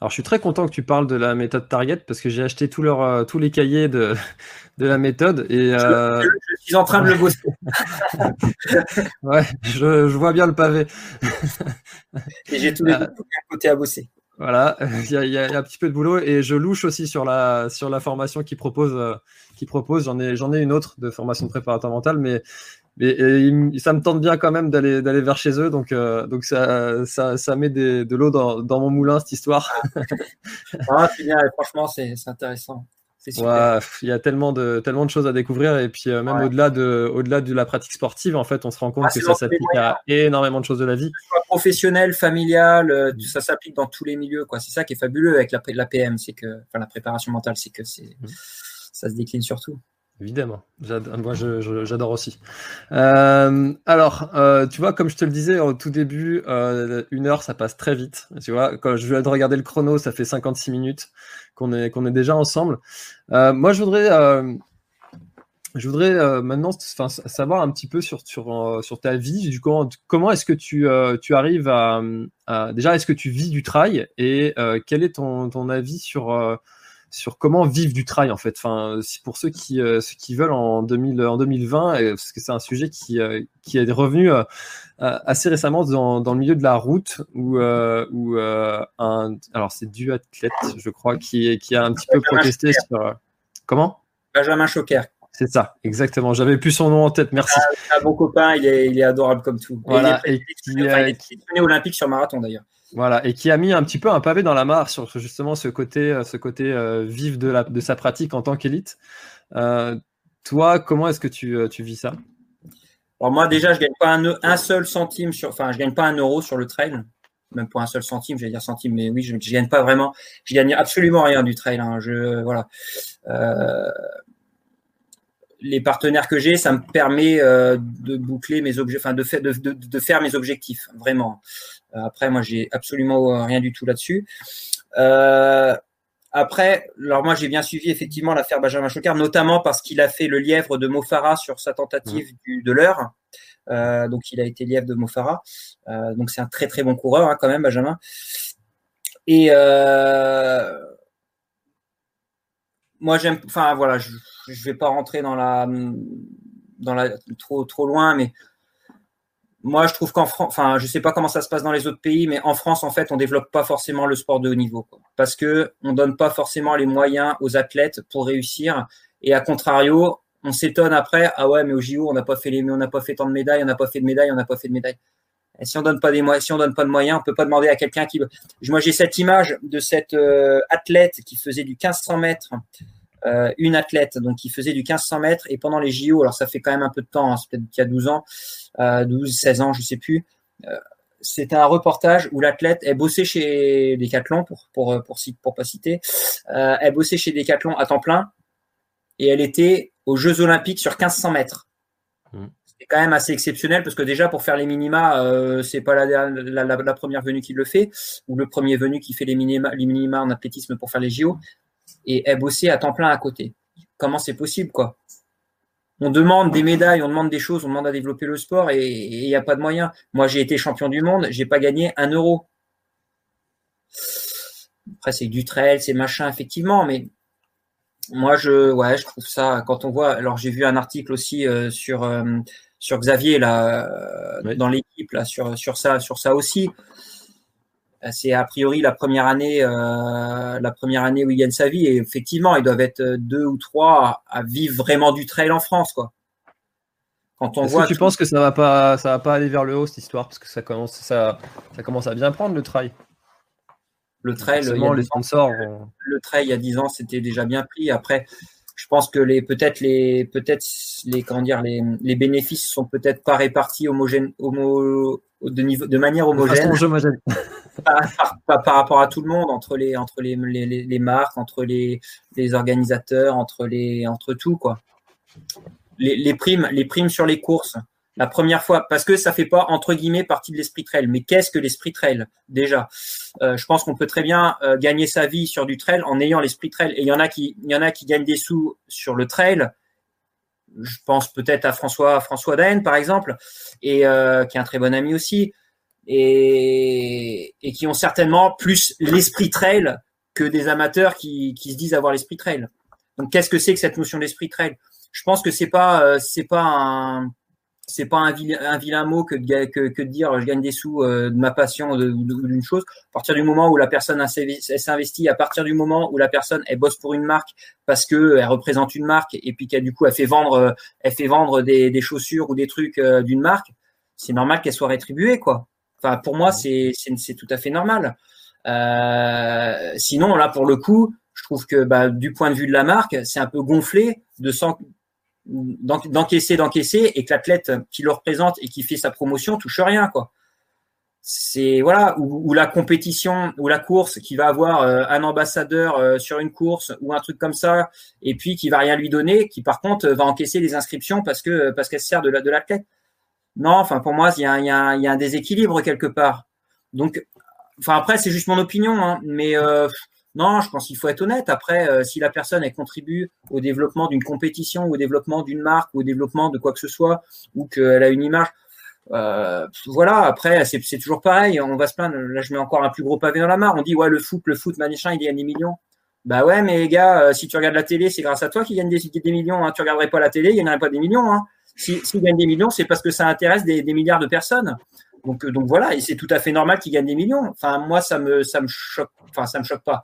Speaker 3: Alors je suis très content que tu parles de la méthode Target parce que j'ai acheté tous, leurs, euh, tous les cahiers de, de la méthode et
Speaker 2: euh... je, suis en train de le bosser.
Speaker 3: ouais, je, je, vois bien le pavé.
Speaker 2: et j'ai tous les euh, côtés à bosser.
Speaker 3: Voilà, il y, a, il y, a, un petit peu de boulot et je louche aussi sur la sur la formation qui propose euh, qui propose. J'en ai j'en ai une autre de formation de préparateur mental, mais et, ça me tente bien quand même d'aller d'aller vers chez eux, donc euh, donc ça, ça, ça met des, de l'eau dans, dans, mon moulin cette histoire.
Speaker 2: ah, bien, franchement, c'est intéressant.
Speaker 3: Ouais, il y a tellement de tellement de choses à découvrir et puis euh, même au-delà de au-delà de la pratique sportive, en fait, on se rend compte ah, que ça s'applique à énormément de choses de la vie.
Speaker 2: Professionnel, familial, euh, mm. ça s'applique dans tous les milieux, quoi. C'est ça qui est fabuleux avec la, la PM, c'est que enfin la préparation mentale, c'est que c'est mm ça se décline surtout.
Speaker 3: Évidemment, moi j'adore aussi. Euh, alors, euh, tu vois, comme je te le disais au tout début, euh, une heure ça passe très vite. Tu vois, quand je viens de regarder le chrono, ça fait 56 minutes qu'on est, qu'on est déjà ensemble. moi je voudrais, je voudrais maintenant savoir un petit peu sur, sur, sur ta vie. Du comment, comment est-ce que tu, tu arrives à, Déjà, est-ce que tu vis du trail et quel est ton, ton avis sur sur comment vivre du trail en fait. Enfin, pour ceux qui, euh, ceux qui veulent en, 2000, en 2020, parce que c'est un sujet qui, euh, qui est revenu euh, assez récemment dans, dans, le milieu de la route où, où un, alors c'est du athlète, je crois, qui, qui a un petit peu protesté sur. comment?
Speaker 2: Benjamin Choquer.
Speaker 3: C'est ça, exactement. J'avais plus son nom en tête, merci.
Speaker 2: Un, bon copain, il est, il est, adorable comme tout. Voilà, et, il est, qui, olympique sur marathon d'ailleurs.
Speaker 3: Voilà, et qui a mis un petit peu un pavé dans la mare sur justement ce côté, euh, ce euh, vif de, sa pratique en tant qu'élite. Euh, toi, comment est-ce que tu, vis ça?
Speaker 2: Alors moi, déjà, je gagne pas un, seul centime sur, enfin, je gagne pas un euro sur le trail, même pour un seul centime, j'allais dire centime, mais oui, je, je gagne pas vraiment, je gagne absolument rien du trail. Hein. les partenaires que j'ai, ça me permet de boucler mes objets, enfin de, faire mes objectifs, vraiment. Euh, après, moi, j'ai absolument euh, rien du tout là-dessus. Euh, après, alors moi j'ai bien suivi effectivement l'affaire Benjamin Chocard, notamment parce qu'il a fait le lièvre de Mofara sur sa tentative mmh. de l'heure. donc il a été lièvre de Mofara. donc c'est un très très bon coureur hein, quand même, Benjamin. Et moi j'aime, enfin voilà, je, je vais pas rentrer dans la dans la trop trop loin, mais moi, je trouve qu'en France, enfin, je sais pas comment ça se passe dans les autres pays, mais en France, en fait, on développe pas forcément le sport de haut niveau, parce que on donne pas forcément les moyens aux athlètes pour réussir. Et à contrario, on s'étonne après, ah ouais, mais au JO, on n'a pas fait les, on n'a pas fait tant de médailles, on n'a pas fait de médailles, on n'a pas fait de médailles. Si on donne pas des moyens, si on donne pas de moyens, on peut pas demander à quelqu'un qui. Moi, j'ai cette image de cette euh, athlète qui faisait du 1500 mètres euh, une athlète donc qui faisait du 1500 mètres et pendant les JO, alors ça fait quand même un peu de temps, hein, c'est peut-être qu'il y a 12 ans, 12, 16 ans, je sais plus. Euh, c'était un reportage où l'athlète elle bossait chez Decathlon pour pour pour pour pas citer, euh, elle bossait chez Decathlon à temps plein et elle était aux Jeux Olympiques sur 1500 mètres. Mmh. C'est quand même assez exceptionnel parce que déjà pour faire les minima, euh, c'est pas la, la, la, première venue qui le fait ou le premier venu qui fait les minima, les minima en athlétisme pour faire les JO et elle bossait à temps plein à côté. Comment c'est possible, quoi? On demande des médailles, on demande des choses, on demande à développer le sport et il n'y a pas de moyens. Moi, j'ai été champion du monde, j'ai pas gagné un euro. Après, c'est du trail, c'est machin, effectivement, mais moi, je, ouais, je trouve ça, quand on voit, alors j'ai vu un article aussi euh, sur, euh, sur Xavier, là, euh, dans l'équipe, là, sur, sur ça, sur ça aussi. Euh, c'est a priori la première année, euh, la première année où il gagne sa vie. Et effectivement, ils doivent être deux ou trois à, vivre vraiment du trail en France, quoi.
Speaker 3: Quand on voit. Que tu penses que ça va pas, ça va pas aller vers le haut cette histoire? Parce que ça commence, ça, ça commence à bien prendre le trail.
Speaker 2: Le trail,
Speaker 3: les sponsors.
Speaker 2: Le trail il y a 10 ans, c'était déjà bien pris. Après, je pense que les peut-être les peut-être les comment dire les, les bénéfices sont peut-être pas répartis homogène, homo, de niveau de manière homogène. Par, rapport à tout le monde, entre les, marques, entre les, organisateurs, entre, tout. Quoi. Les, primes, les primes sur les courses, la première fois, parce que ça fait pas entre guillemets partie de l'esprit trail. Mais qu'est-ce que l'esprit trail déjà? Euh, Je pense qu'on peut très bien euh, gagner sa vie sur du trail en ayant l'esprit trail. Et il y en a qui, il y en a qui gagnent des sous sur le trail. Je pense peut-être à François François Daen par exemple, et euh, qui est un très bon ami aussi et, et qui ont certainement plus l'esprit trail que des amateurs qui, qui se disent avoir l'esprit trail. Donc qu'est-ce que c'est que cette notion d'esprit trail? Je pense que c'est pas euh, c'est pas un c'est pas un vilain, un vilain mot que de, que, que de dire je gagne des sous euh, de ma passion ou d'une chose. À partir du moment où la personne s'investit, à partir du moment où la personne elle bosse pour une marque parce que elle représente une marque et puis qu'elle du coup elle fait vendre elle fait vendre des, des chaussures ou des trucs euh, d'une marque, c'est normal qu'elle soit rétribuée quoi. Enfin, pour moi, c'est tout à fait normal. Euh, sinon, là, pour le coup, je trouve que bah, du point de vue de la marque, c'est un peu gonflé de d'encaisser, d'encaisser, et que l'athlète qui le représente et qui fait sa promotion touche rien, quoi. c'est voilà ou, la compétition ou la course qui va avoir euh, un ambassadeur euh, sur une course ou un truc comme ça et puis qui va rien lui donner qui par contre va encaisser les inscriptions parce que parce qu'elle sert de la de l'athlète non enfin pour moi il y a, un déséquilibre quelque part donc enfin après c'est juste mon opinion hein, mais euh, non je pense qu'il faut être honnête après si la personne contribue au développement d'une compétition au développement d'une marque au développement de quoi que ce soit ou qu'elle a une image euh, voilà, après, c'est toujours pareil. On va se plaindre. Là, je mets encore un plus gros pavé dans la mare. On dit, ouais, le foot, le foot, machin, il gagne des millions. Bah ouais, mais les gars, euh, si tu regardes la télé, c'est grâce à toi qu'il gagne des, millions. Hein. Tu regarderais pas la télé, il gagnerait pas des millions. Hein. S'il si, gagne des millions, c'est parce que ça intéresse des, milliards de personnes. Donc, euh, donc voilà, et c'est tout à fait normal qu'il gagne des millions. Enfin, moi, ça me, ça me choque. Enfin, ça me choque pas.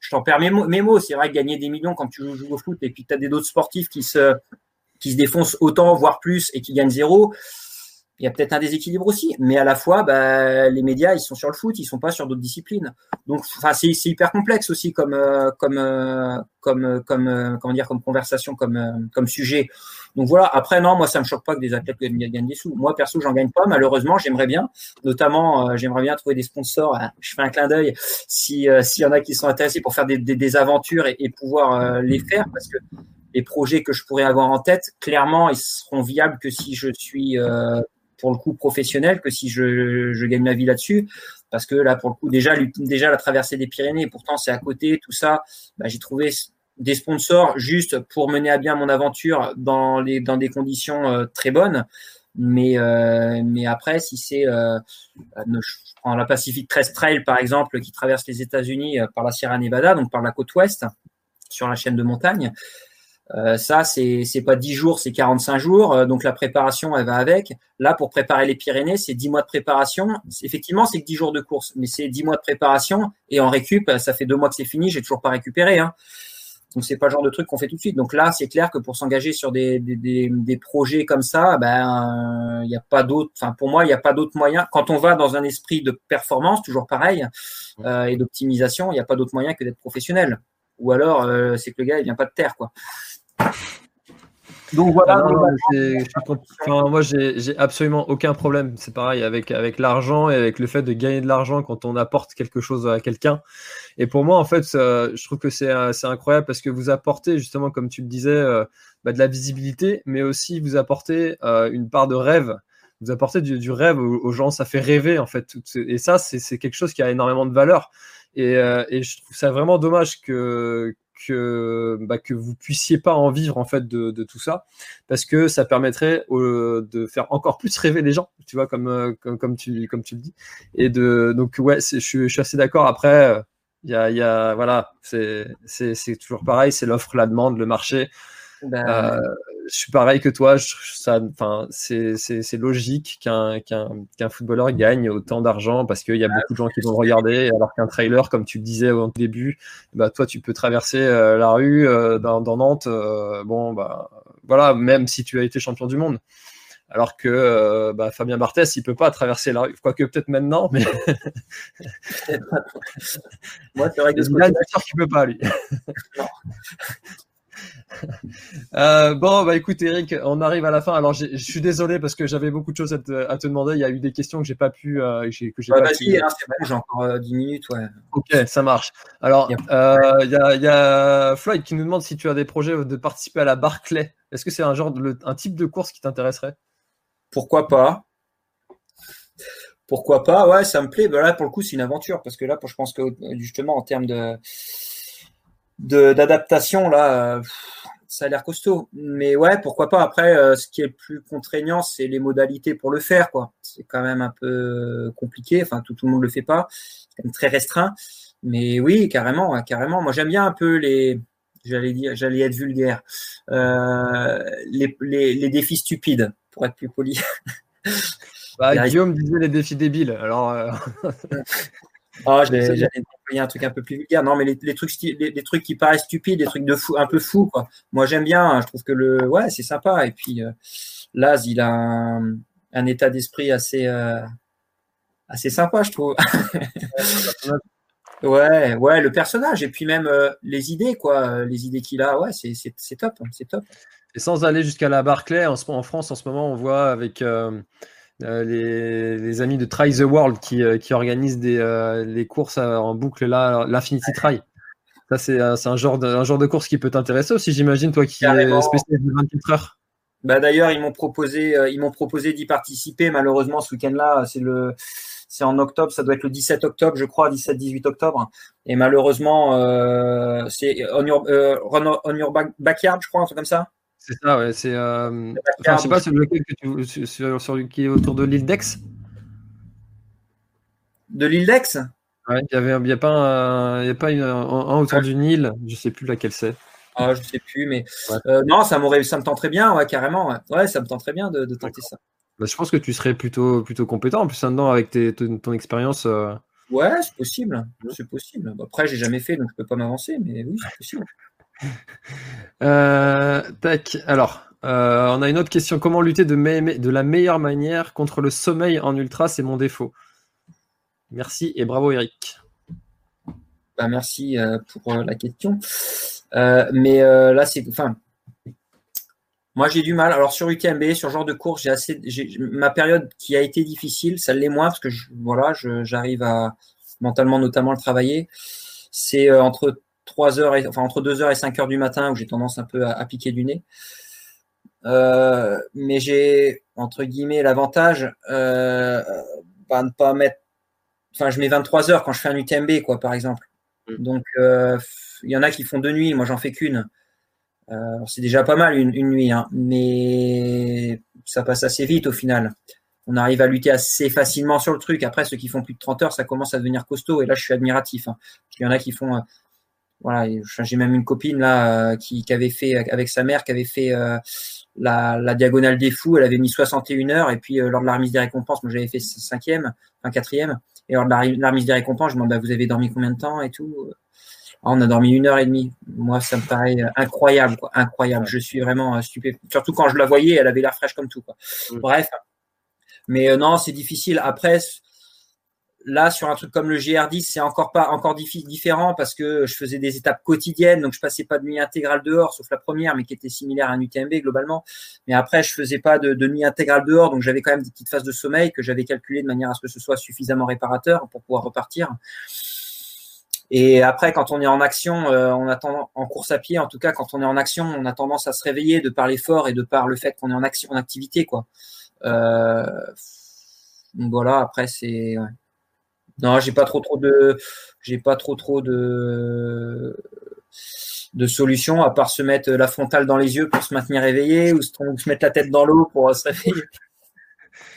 Speaker 2: Je t'en perds mes mots. C'est vrai que gagner des millions quand tu joues au foot et puis tu as des d'autres sportifs qui se, qui se défoncent autant, voire plus, et qui gagnent zéro il y a peut-être un déséquilibre aussi, mais à la fois, bah, les médias, ils sont sur le foot, ils sont pas sur d'autres disciplines. Donc, enfin, c'est hyper complexe aussi comme, euh, comme, euh, comme, comme, comment dire, comme conversation, comme, comme sujet. Donc voilà. Après, non, moi, ça me choque pas que des athlètes gagnent des sous. Moi, perso, j'en gagne pas. Malheureusement, j'aimerais bien. Notamment, j'aimerais bien trouver des sponsors. Je fais un clin d'œil si s'il y en a qui sont intéressés pour faire des, des, aventures et, pouvoir les faire, parce que les projets que je pourrais avoir en tête, clairement, ils seront viables que si je suis pour le coup professionnel que si je, je gagne ma vie là-dessus. Parce que là, pour le coup, déjà, déjà la traversée des Pyrénées, pourtant c'est à côté, tout ça, bah, j'ai trouvé des sponsors juste pour mener à bien mon aventure dans, des conditions euh, très bonnes. Mais, euh, mais après, si c'est, euh, je prends la Pacific Crest Trail par exemple, qui traverse les États-Unis par la Sierra Nevada, donc par la côte ouest, sur la chaîne de montagne, ça, c'est c'est pas 10 jours, c'est 45 jours. Donc la préparation, elle va avec. Là, pour préparer les Pyrénées, c'est 10 mois de préparation. Effectivement, c'est que 10 jours de course, mais c'est 10 mois de préparation et en récup, ça fait deux mois que c'est fini, j'ai toujours pas récupéré. Hein. Donc c'est pas le genre de truc qu'on fait tout de suite. Donc là, c'est clair que pour s'engager sur des, des, des, des, projets comme ça, ben il n'y a pas d'autre. Enfin pour moi, il n'y a pas d'autre moyen. Quand on va dans un esprit de performance, toujours pareil, euh, et d'optimisation, il n'y a pas d'autre moyen que d'être professionnel. Ou alors c'est que le gars il vient pas de terre quoi.
Speaker 3: Donc voilà. Ah moi, j'ai absolument aucun problème. C'est pareil avec, avec l'argent et avec le fait de gagner de l'argent quand on apporte quelque chose à quelqu'un. Et pour moi, en fait, je trouve que c'est incroyable parce que vous apportez, justement, comme tu le disais, euh, bah, de la visibilité, mais aussi vous apportez euh, une part de rêve. Vous apportez du, rêve aux, gens, ça fait rêver, en fait. Et ça, c'est quelque chose qui a énormément de valeur. Et, euh, et je trouve ça vraiment dommage que, que, bah, que vous puissiez pas en vivre en fait de, de tout ça, parce que ça permettrait de faire encore plus rêver les gens, tu vois, comme, euh, comme, comme, tu, comme tu le dis. Et de, donc ouais, je, je suis assez d'accord. Après, il y a, y a, voilà, c'est toujours pareil, c'est l'offre, la demande, le marché. Ben, euh, je suis pareil que toi. c'est logique qu'un footballeur gagne autant d'argent parce qu'il y a beaucoup de gens qui vont le regarder, alors qu'un trailer, comme tu le disais au début, bah toi tu peux traverser euh, la rue euh, dans, Nantes. bon bah voilà, même si tu as été champion du monde. Alors que bah, Fabien Barthès, il peut pas traverser la rue, quoique peut-être maintenant, mais
Speaker 2: moi c'est vrai que ce
Speaker 3: tu peux pas lui. Euh, bon, bah écoute Eric, on arrive à la fin. Alors je suis désolé parce que j'avais beaucoup de choses à te, demander. Il y a eu des questions que j'ai pas pu.
Speaker 2: Euh,
Speaker 3: que
Speaker 2: j'ai bah, Vas-y, hein, c'est bon, j'ai encore 10 euh, minutes. Ouais.
Speaker 3: Ok, ça marche. Alors il y, a, y, a, Floyd qui nous demande si tu as des projets de participer à la Barclay. Est-ce que c'est un genre, de, un type de course qui t'intéresserait?
Speaker 2: Pourquoi pas? Pourquoi pas? Ouais, ça me plaît. Bah, là, pour le coup, c'est une aventure parce que là, je pense que justement en termes de d'adaptation là ça a l'air costaud. Mais ouais, pourquoi pas. Après, euh, ce qui est le plus contraignant, c'est les modalités pour le faire. quoi. C'est quand même un peu compliqué. Enfin, tout, tout le monde le fait pas. C'est quand même très restreint. Mais oui, carrément, carrément. Moi, j'aime bien un peu les. J'allais dire, j'allais être vulgaire. Euh, les, les, les, défis stupides, pour être plus poli.
Speaker 3: Bah, Guillaume disait les défis débiles. Alors. Euh...
Speaker 2: Ah, j'allais employer un truc un peu plus vulgaire. Non, mais les, trucs, les, trucs qui paraissent stupides, des trucs de fou, un peu fous, quoi. Moi, j'aime bien. Hein. Je trouve que le, ouais, c'est sympa. Et puis, euh, Laz, il a un, état d'esprit assez, euh, assez sympa, je trouve. ouais, ouais, le personnage et puis même euh, les idées, quoi, les idées qu'il a. Ouais, c'est, top, c'est top.
Speaker 3: Et sans aller jusqu'à la Barclay, en, en, France, en ce moment, on voit avec les, amis de Try the World qui, qui organisent des, les courses en boucle là, l'Infinity Try. Ça, c'est un, genre de, un genre de course qui peut t'intéresser aussi, j'imagine, toi qui es spécialiste de 24 heures.
Speaker 2: Bah, D'ailleurs, ils m'ont proposé, ils m'ont proposé d'y participer. Malheureusement, ce week-end-là, c'est le c'est en octobre, ça doit être le 17 octobre, je crois, 17-18 octobre. Et malheureusement, euh, c'est on your, euh, on your backyard, je crois, un truc comme ça.
Speaker 3: C'est ça, ouais. C'est, euh, enfin, je sais pas sur lequel que tu, sur, sur, qui est autour de l'île d'Aix?
Speaker 2: De l'île d'Aix?
Speaker 3: Ouais, il y avait, a pas, un, y a pas une, un, autour d'une île, je sais plus laquelle c'est.
Speaker 2: Ah, je sais plus, mais euh, non, ça m'aurait, ça me tenterait bien, ouais, carrément. Ouais, ça me tenterait bien de, de tenter ça.
Speaker 3: Bah, je pense que tu serais plutôt, plutôt compétent en plus avec tes, ton, expérience. Euh.
Speaker 2: Ouais, c'est possible. C'est possible. après, j'ai jamais fait, donc je peux pas m'avancer, mais oui, c'est possible.
Speaker 3: Euh, tac. Alors, euh, on a une autre question. Comment lutter de, la meilleure manière contre le sommeil en ultra? C'est mon défaut. Merci et bravo Eric.
Speaker 2: Bah, merci pour la question. mais là, c'est, enfin, moi, j'ai du mal. Alors, sur UTMB, sur genre de course, j'ai assez, ma période qui a été difficile, ça l'est moins parce que voilà, j'arrive à mentalement notamment le travailler. C'est euh, entre 3 heures et, enfin, entre 2 heures et 5 heures du matin où j'ai tendance un peu à, piquer du nez. Euh, mais j'ai, entre guillemets, l'avantage, euh, bah, ne pas mettre, enfin, je mets 23 heures quand je fais un UTMB, quoi, par exemple. Mm. Donc, euh, il y en a qui font deux nuits, moi, j'en fais qu'une. Euh, c'est déjà pas mal une, nuit, hein, mais ça passe assez vite au final. On arrive à lutter assez facilement sur le truc. Après, ceux qui font plus de 30 heures, ça commence à devenir costaud. Et là, je suis admiratif. Hein. Il y en a qui font. Euh, voilà, j'ai même une copine là euh, qui, avait fait avec sa mère, qui avait fait la, diagonale des fous. Elle avait mis 61 heures. Et puis, lors de la remise des récompenses, moi, j'avais fait cinquième, enfin quatrième. Et lors de la, remise des récompenses, je me demande, bah, vous avez dormi combien de temps et tout ah, on a dormi une heure et demie. Moi, ça me paraît euh, incroyable, quoi. incroyable. Je suis vraiment euh, stupéfait. Surtout quand je la voyais, elle avait l'air fraîche comme tout. Quoi. Mm. Bref, mais euh, non, c'est difficile. Après, là, sur un truc comme le GR10, c'est encore pas encore différent parce que je faisais des étapes quotidiennes, donc je passais pas de nuit intégrale dehors, sauf la première, mais qui était similaire à un UTMB globalement. Mais après, je faisais pas de, nuit intégrale dehors, donc j'avais quand même des petites phases de sommeil que j'avais calculées de manière à ce que ce soit suffisamment réparateur pour pouvoir repartir. Et après, quand on est en action, euh, on attend en course à pied, en tout cas, quand on est en action, on a tendance à se réveiller de par l'effort et de par le fait qu'on est en action, en activité, quoi. Euh, voilà. Après, c'est non, j'ai pas trop trop de, j'ai pas trop trop de de solutions à part se mettre la frontale dans les yeux pour se maintenir éveillé ou se, mettre la tête dans l'eau pour se réveiller.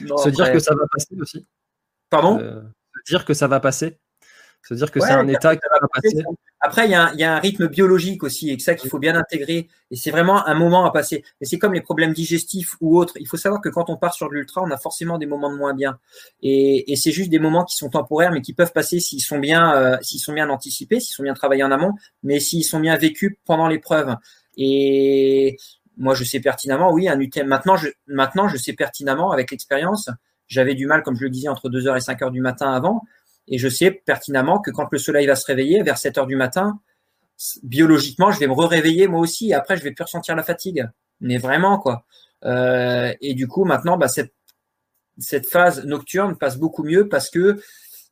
Speaker 3: se dire que ça va passer aussi.
Speaker 2: Pardon?
Speaker 3: Euh, se dire que ça va passer. C'est-à-dire que c'est un état qui va passer.
Speaker 2: Après, il y, a un, rythme biologique aussi, et que ça qu'il faut bien intégrer. Et c'est vraiment un moment à passer. Et c'est comme les problèmes digestifs ou autres. Il faut savoir que quand on part sur de l'ultra, on a forcément des moments de moins bien. Et, c'est juste des moments qui sont temporaires, mais qui peuvent passer s'ils sont bien, euh, s'ils sont bien anticipés, s'ils sont bien travaillés en amont, mais s'ils sont bien vécus pendant l'épreuve. Et moi, je sais pertinemment, oui, un UTM. Maintenant, je, maintenant, je sais pertinemment avec l'expérience. J'avais du mal, comme je le disais, entre 2h et 5h du matin avant. Et je sais pertinemment que quand le soleil va se réveiller vers 7 heures du matin, biologiquement, je vais me réveiller moi aussi. Et après, je vais plus ressentir la fatigue. Mais vraiment, quoi. Euh, et du coup, maintenant, bah, cette, phase nocturne passe beaucoup mieux parce que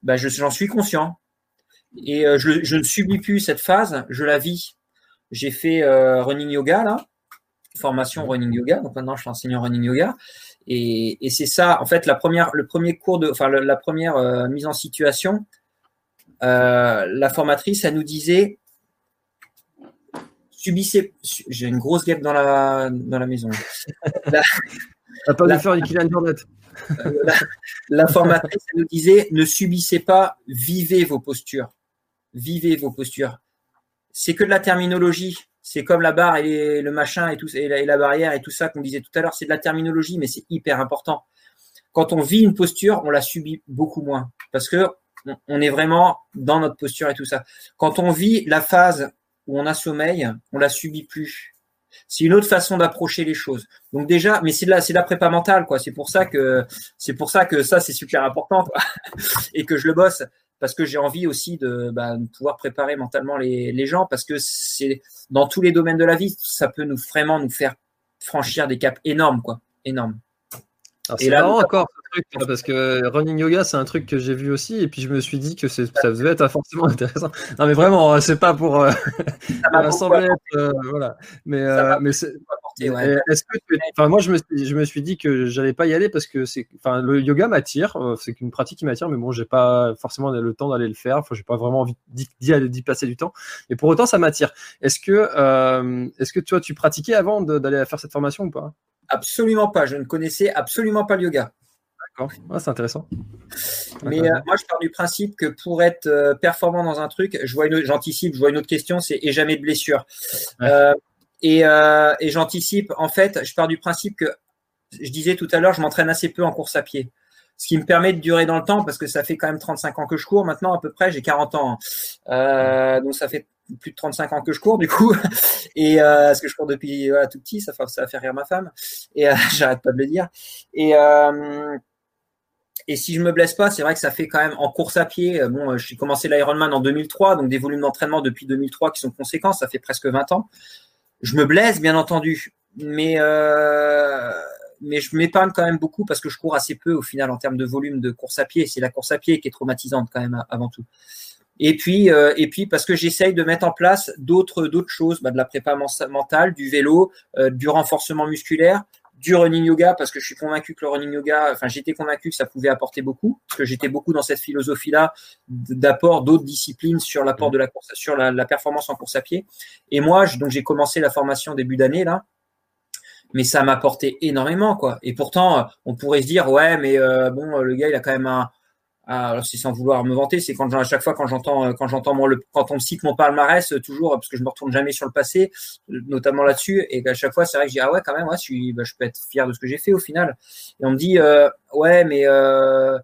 Speaker 2: bah, j'en suis conscient. Et euh, je, je, ne subis plus cette phase, je la vis. J'ai fait euh, running yoga, là, formation running yoga. Donc maintenant, je suis enseignant running yoga. Et, c'est ça, en fait, la première, le premier cours de, enfin, la première euh, mise en situation, euh, la formatrice, elle nous disait, subissez, j'ai une grosse guêpe dans la, dans la maison.
Speaker 3: la, pas la,
Speaker 2: la, la formatrice, elle nous disait, ne subissez pas, vivez vos postures. Vivez vos postures. C'est que de la terminologie c'est comme la barre et le machin et la, barrière et tout ça qu'on disait tout à l'heure, c'est de la terminologie, mais c'est hyper important. Quand on vit une posture, on la subit beaucoup moins parce que on est vraiment dans notre posture et tout ça. Quand on vit la phase où on a sommeil, on la subit plus. C'est une autre façon d'approcher les choses. Donc déjà, mais c'est de la, prépa mentale, quoi. C'est pour ça que, c'est pour ça que ça, c'est super important, et que je le bosse parce que j'ai envie aussi de, bah, pouvoir préparer mentalement les, les gens, parce que c'est dans tous les domaines de la vie, ça peut nous vraiment nous faire franchir des caps énormes, quoi, énormes.
Speaker 3: Et là, encore truc parce que running yoga, c'est un truc que j'ai vu aussi, et puis je me suis dit que ça devait être forcément intéressant. Non, mais vraiment, hein, c'est pas pour. Euh, ça être. Euh, voilà. Mais, euh, mais c'est. Est-ce que enfin, moi, je me, je me suis dit que j'allais pas y aller parce que c'est, enfin, le yoga m'attire, c'est une pratique qui m'attire, mais bon, j'ai pas forcément le temps d'aller le faire. Enfin, j'ai pas vraiment envie d'y passer du temps. Mais pour autant, ça m'attire. Est-ce que, est-ce que toi, tu pratiquais avant d'aller faire cette formation ou pas?
Speaker 2: Absolument pas. Je ne connaissais absolument pas le yoga.
Speaker 3: D'accord. Ah, c'est intéressant.
Speaker 2: Mais euh, moi, je pars du principe que pour être euh, performant dans un truc, je vois une, j'anticipe, je vois une autre question, c'est et jamais de blessure. Euh, et, et j'anticipe. En fait, je pars du principe que je disais tout à l'heure, je m'entraîne assez peu en course à pied ce qui me permet de durer dans le temps parce que ça fait quand même 35 ans que je cours maintenant à peu près, j'ai 40 ans. Euh, donc ça fait plus de 35 ans que je cours du coup et euh, parce que je cours depuis voilà, tout petit ça, ça va faire rire ma femme et euh, j'arrête pas de le dire et euh, et si je me blesse pas, c'est vrai que ça fait quand même en course à pied. Euh, bon, j'ai commencé l'Ironman en 2003, donc des volumes d'entraînement depuis 2003 qui sont conséquents. Ça fait presque 20 ans. Je me blesse, bien entendu, mais euh, mais je m'épargne quand même beaucoup parce que je cours assez peu au final en termes de volume de course à pied. C'est la course à pied qui est traumatisante quand même avant tout. Et puis, euh, et puis parce que j'essaye de mettre en place d'autres d'autres choses, bah, de la prépa mentale, du vélo, euh, du renforcement musculaire, du running yoga parce que je suis convaincu que le running yoga, enfin j'étais convaincu que ça pouvait apporter beaucoup parce que j'étais beaucoup dans cette philosophie-là d'apport d'autres disciplines sur l'apport de la course, sur la, performance en course à pied. Et moi, donc j'ai commencé la formation début d'année là mais ça m'a apporté énormément quoi. Et pourtant, on pourrait se dire ouais, mais euh, bon, le gars il a quand même un alors c'est sans vouloir me vanter, c'est quand à chaque fois quand j'entends quand j'entends mon le, quand on me cite mon palmarès toujours parce que je me retourne jamais sur le passé, notamment là-dessus et à chaque fois c'est vrai que je dis ah ouais quand même ouais, je, suis, bah, je peux être fier de ce que j'ai fait au final. Et on me dit euh, ouais mais euh,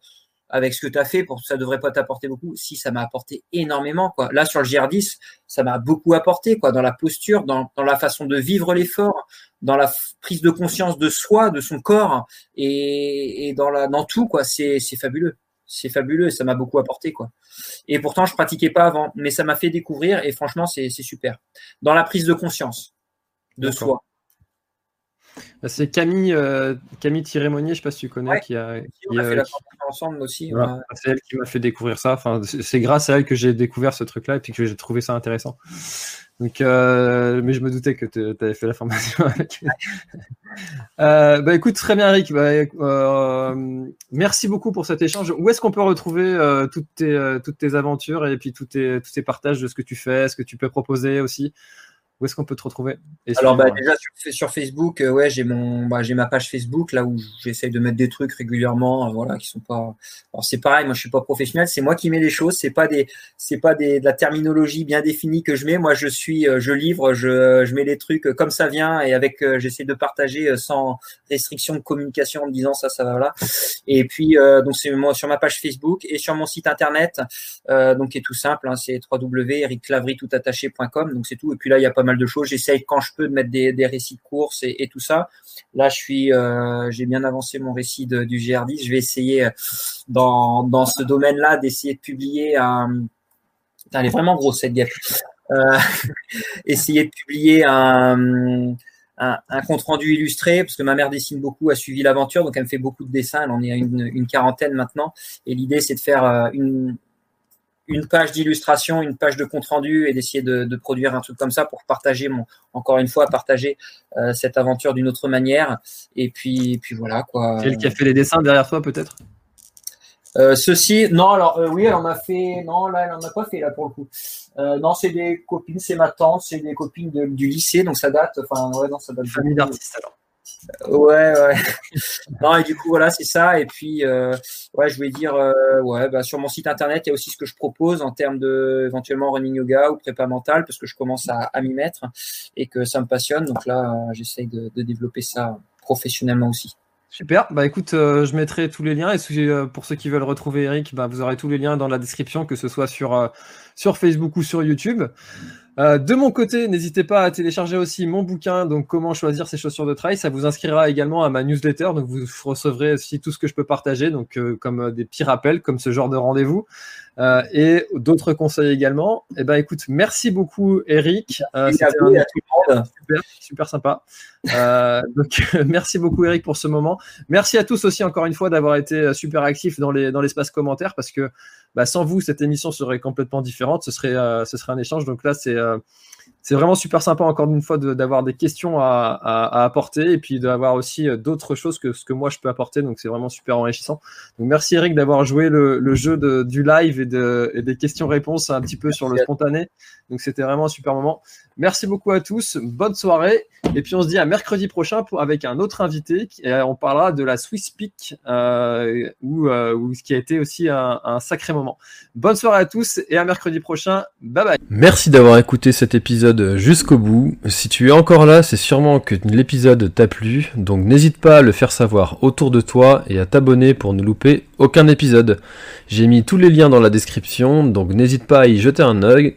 Speaker 2: avec ce que tu as fait, pour ça devrait pas t'apporter beaucoup. Si ça m'a apporté énormément, quoi. Là sur le GR10, ça m'a beaucoup apporté, quoi, dans la posture, dans, dans la façon de vivre l'effort, dans la prise de conscience de soi, de son corps, et, et dans la, dans tout, quoi. C'est, c'est fabuleux, c'est fabuleux, ça m'a beaucoup apporté, quoi. Et pourtant, je pratiquais pas avant, mais ça m'a fait découvrir, et franchement, c'est, c'est super. Dans la prise de conscience de soi.
Speaker 3: Bah, c'est Camille, euh, Camille Tirémonier, je ne sais pas si tu connais, qui a,
Speaker 2: on a fait la ensemble aussi.
Speaker 3: C'est elle qui m'a fait découvrir ça. Enfin, c'est grâce à elle que j'ai découvert ce truc-là et puis que j'ai trouvé ça intéressant. Donc, euh, mais je me doutais que tu avais fait la formation avec. euh, bah, écoute, très bien, Eric. Bah, euh, merci beaucoup pour cet échange. Où est-ce qu'on peut retrouver toutes, tes, toutes tes aventures et puis tous tes, tous tes partages de ce que tu fais, ce que tu peux proposer aussi? Où est-ce qu'on peut te retrouver?
Speaker 2: Alors bah, déjà sur, Facebook, euh, ouais, j'ai mon, bah, j'ai ma page Facebook là où j'essaye de mettre des trucs régulièrement, euh, voilà, qui sont pas. Alors c'est pareil, moi je suis pas professionnel, c'est moi qui mets les choses, c'est pas des, c'est pas des, de la terminologie bien définie que je mets. Moi je suis, euh, je livre, je, je mets les trucs comme ça vient et avec, j'essaie de partager sans restriction de communication en me disant ça, ça va là. Et puis donc c'est moi sur ma page Facebook et sur mon site internet, donc qui est tout simple, hein, c'est www.ericlavry.com, donc c'est tout. Et puis là il y a pas mal de choses. J'essaye quand je peux de mettre des, récits de course et, tout ça. Là, je suis, euh, j'ai bien avancé mon récit du GR10. Je vais essayer euh, dans, dans ce domaine-là d'essayer de publier un. elle est vraiment grosse cette gaffe. Euh, essayer de publier un, un, compte rendu illustré parce que ma mère dessine beaucoup, a suivi l'aventure, donc elle me fait beaucoup de dessins. Elle en est à une, une quarantaine maintenant. Et l'idée, c'est de faire une, une page d'illustration, une page de compte rendu et d'essayer de, produire un truc comme ça pour partager mon, encore une fois, partager euh, cette aventure d'une autre manière. Et puis, puis voilà quoi.
Speaker 3: Celle qui a fait les dessins derrière toi peut-être?
Speaker 2: Euh, ceci, non, alors euh, oui, elle en a fait, non, là, elle en a pas fait là pour le coup. non, c'est des copines, c'est ma tante, c'est des copines du lycée, donc ça date, enfin, ouais, non, ça date.
Speaker 3: Famille d'artistes alors.
Speaker 2: Ouais, ouais. non, et du coup, voilà, c'est ça. Et puis, euh, ouais, je voulais dire, euh, ouais, bah, sur mon site internet, il y a aussi ce que je propose en termes de éventuellement running yoga ou prépa mentale, parce que je commence à, m'y mettre et que ça me passionne. Donc là, euh, j'essaye de, développer ça professionnellement aussi.
Speaker 3: Super. Bah écoute, je mettrai tous les liens et pour ceux qui veulent retrouver Eric, bah, vous aurez tous les liens dans la description, que ce soit sur, sur Facebook ou sur YouTube. Euh, de mon côté, n'hésitez pas à télécharger aussi mon bouquin, donc comment choisir ses chaussures de trail. Ça vous inscrira également à ma newsletter, donc vous recevrez aussi tout ce que je peux partager, donc euh, comme euh, des petits rappels, comme ce genre de rendez-vous. et d'autres conseils également. Eh ben, écoute, merci beaucoup, Eric.
Speaker 2: C'était super,
Speaker 3: super sympa. donc, merci beaucoup, Eric, pour ce moment. Merci à tous aussi, encore une fois, d'avoir été super actifs dans l'espace dans commentaire, parce que bah, sans vous, cette émission serait complètement différente. Ce serait, euh, ce serait un échange. Donc là, c'est euh, c'est vraiment super sympa, encore une fois, d'avoir des questions à, à, apporter et puis d'avoir aussi euh, d'autres choses que ce que moi je peux apporter. Donc c'est vraiment super enrichissant. Donc merci Eric d'avoir joué le, le jeu de, du live et, de, et des questions-réponses un petit peu sur le spontané. Donc c'était vraiment un super moment. Merci beaucoup à tous. Bonne soirée. Et puis on se dit à mercredi prochain pour, avec un autre invité. Et on parlera de la Swiss Peak, euh, où, euh, ce qui a été aussi un, un, sacré moment. Bonne soirée à tous et à mercredi prochain. Bye bye.
Speaker 1: Merci d'avoir écouté cet épisode jusqu'au bout. Si tu es encore là, c'est sûrement que l'épisode t'a plu. Donc n'hésite pas à le faire savoir autour de toi et à t'abonner pour ne louper aucun épisode. J'ai mis tous les liens dans la description, donc n'hésite pas à y jeter un œil.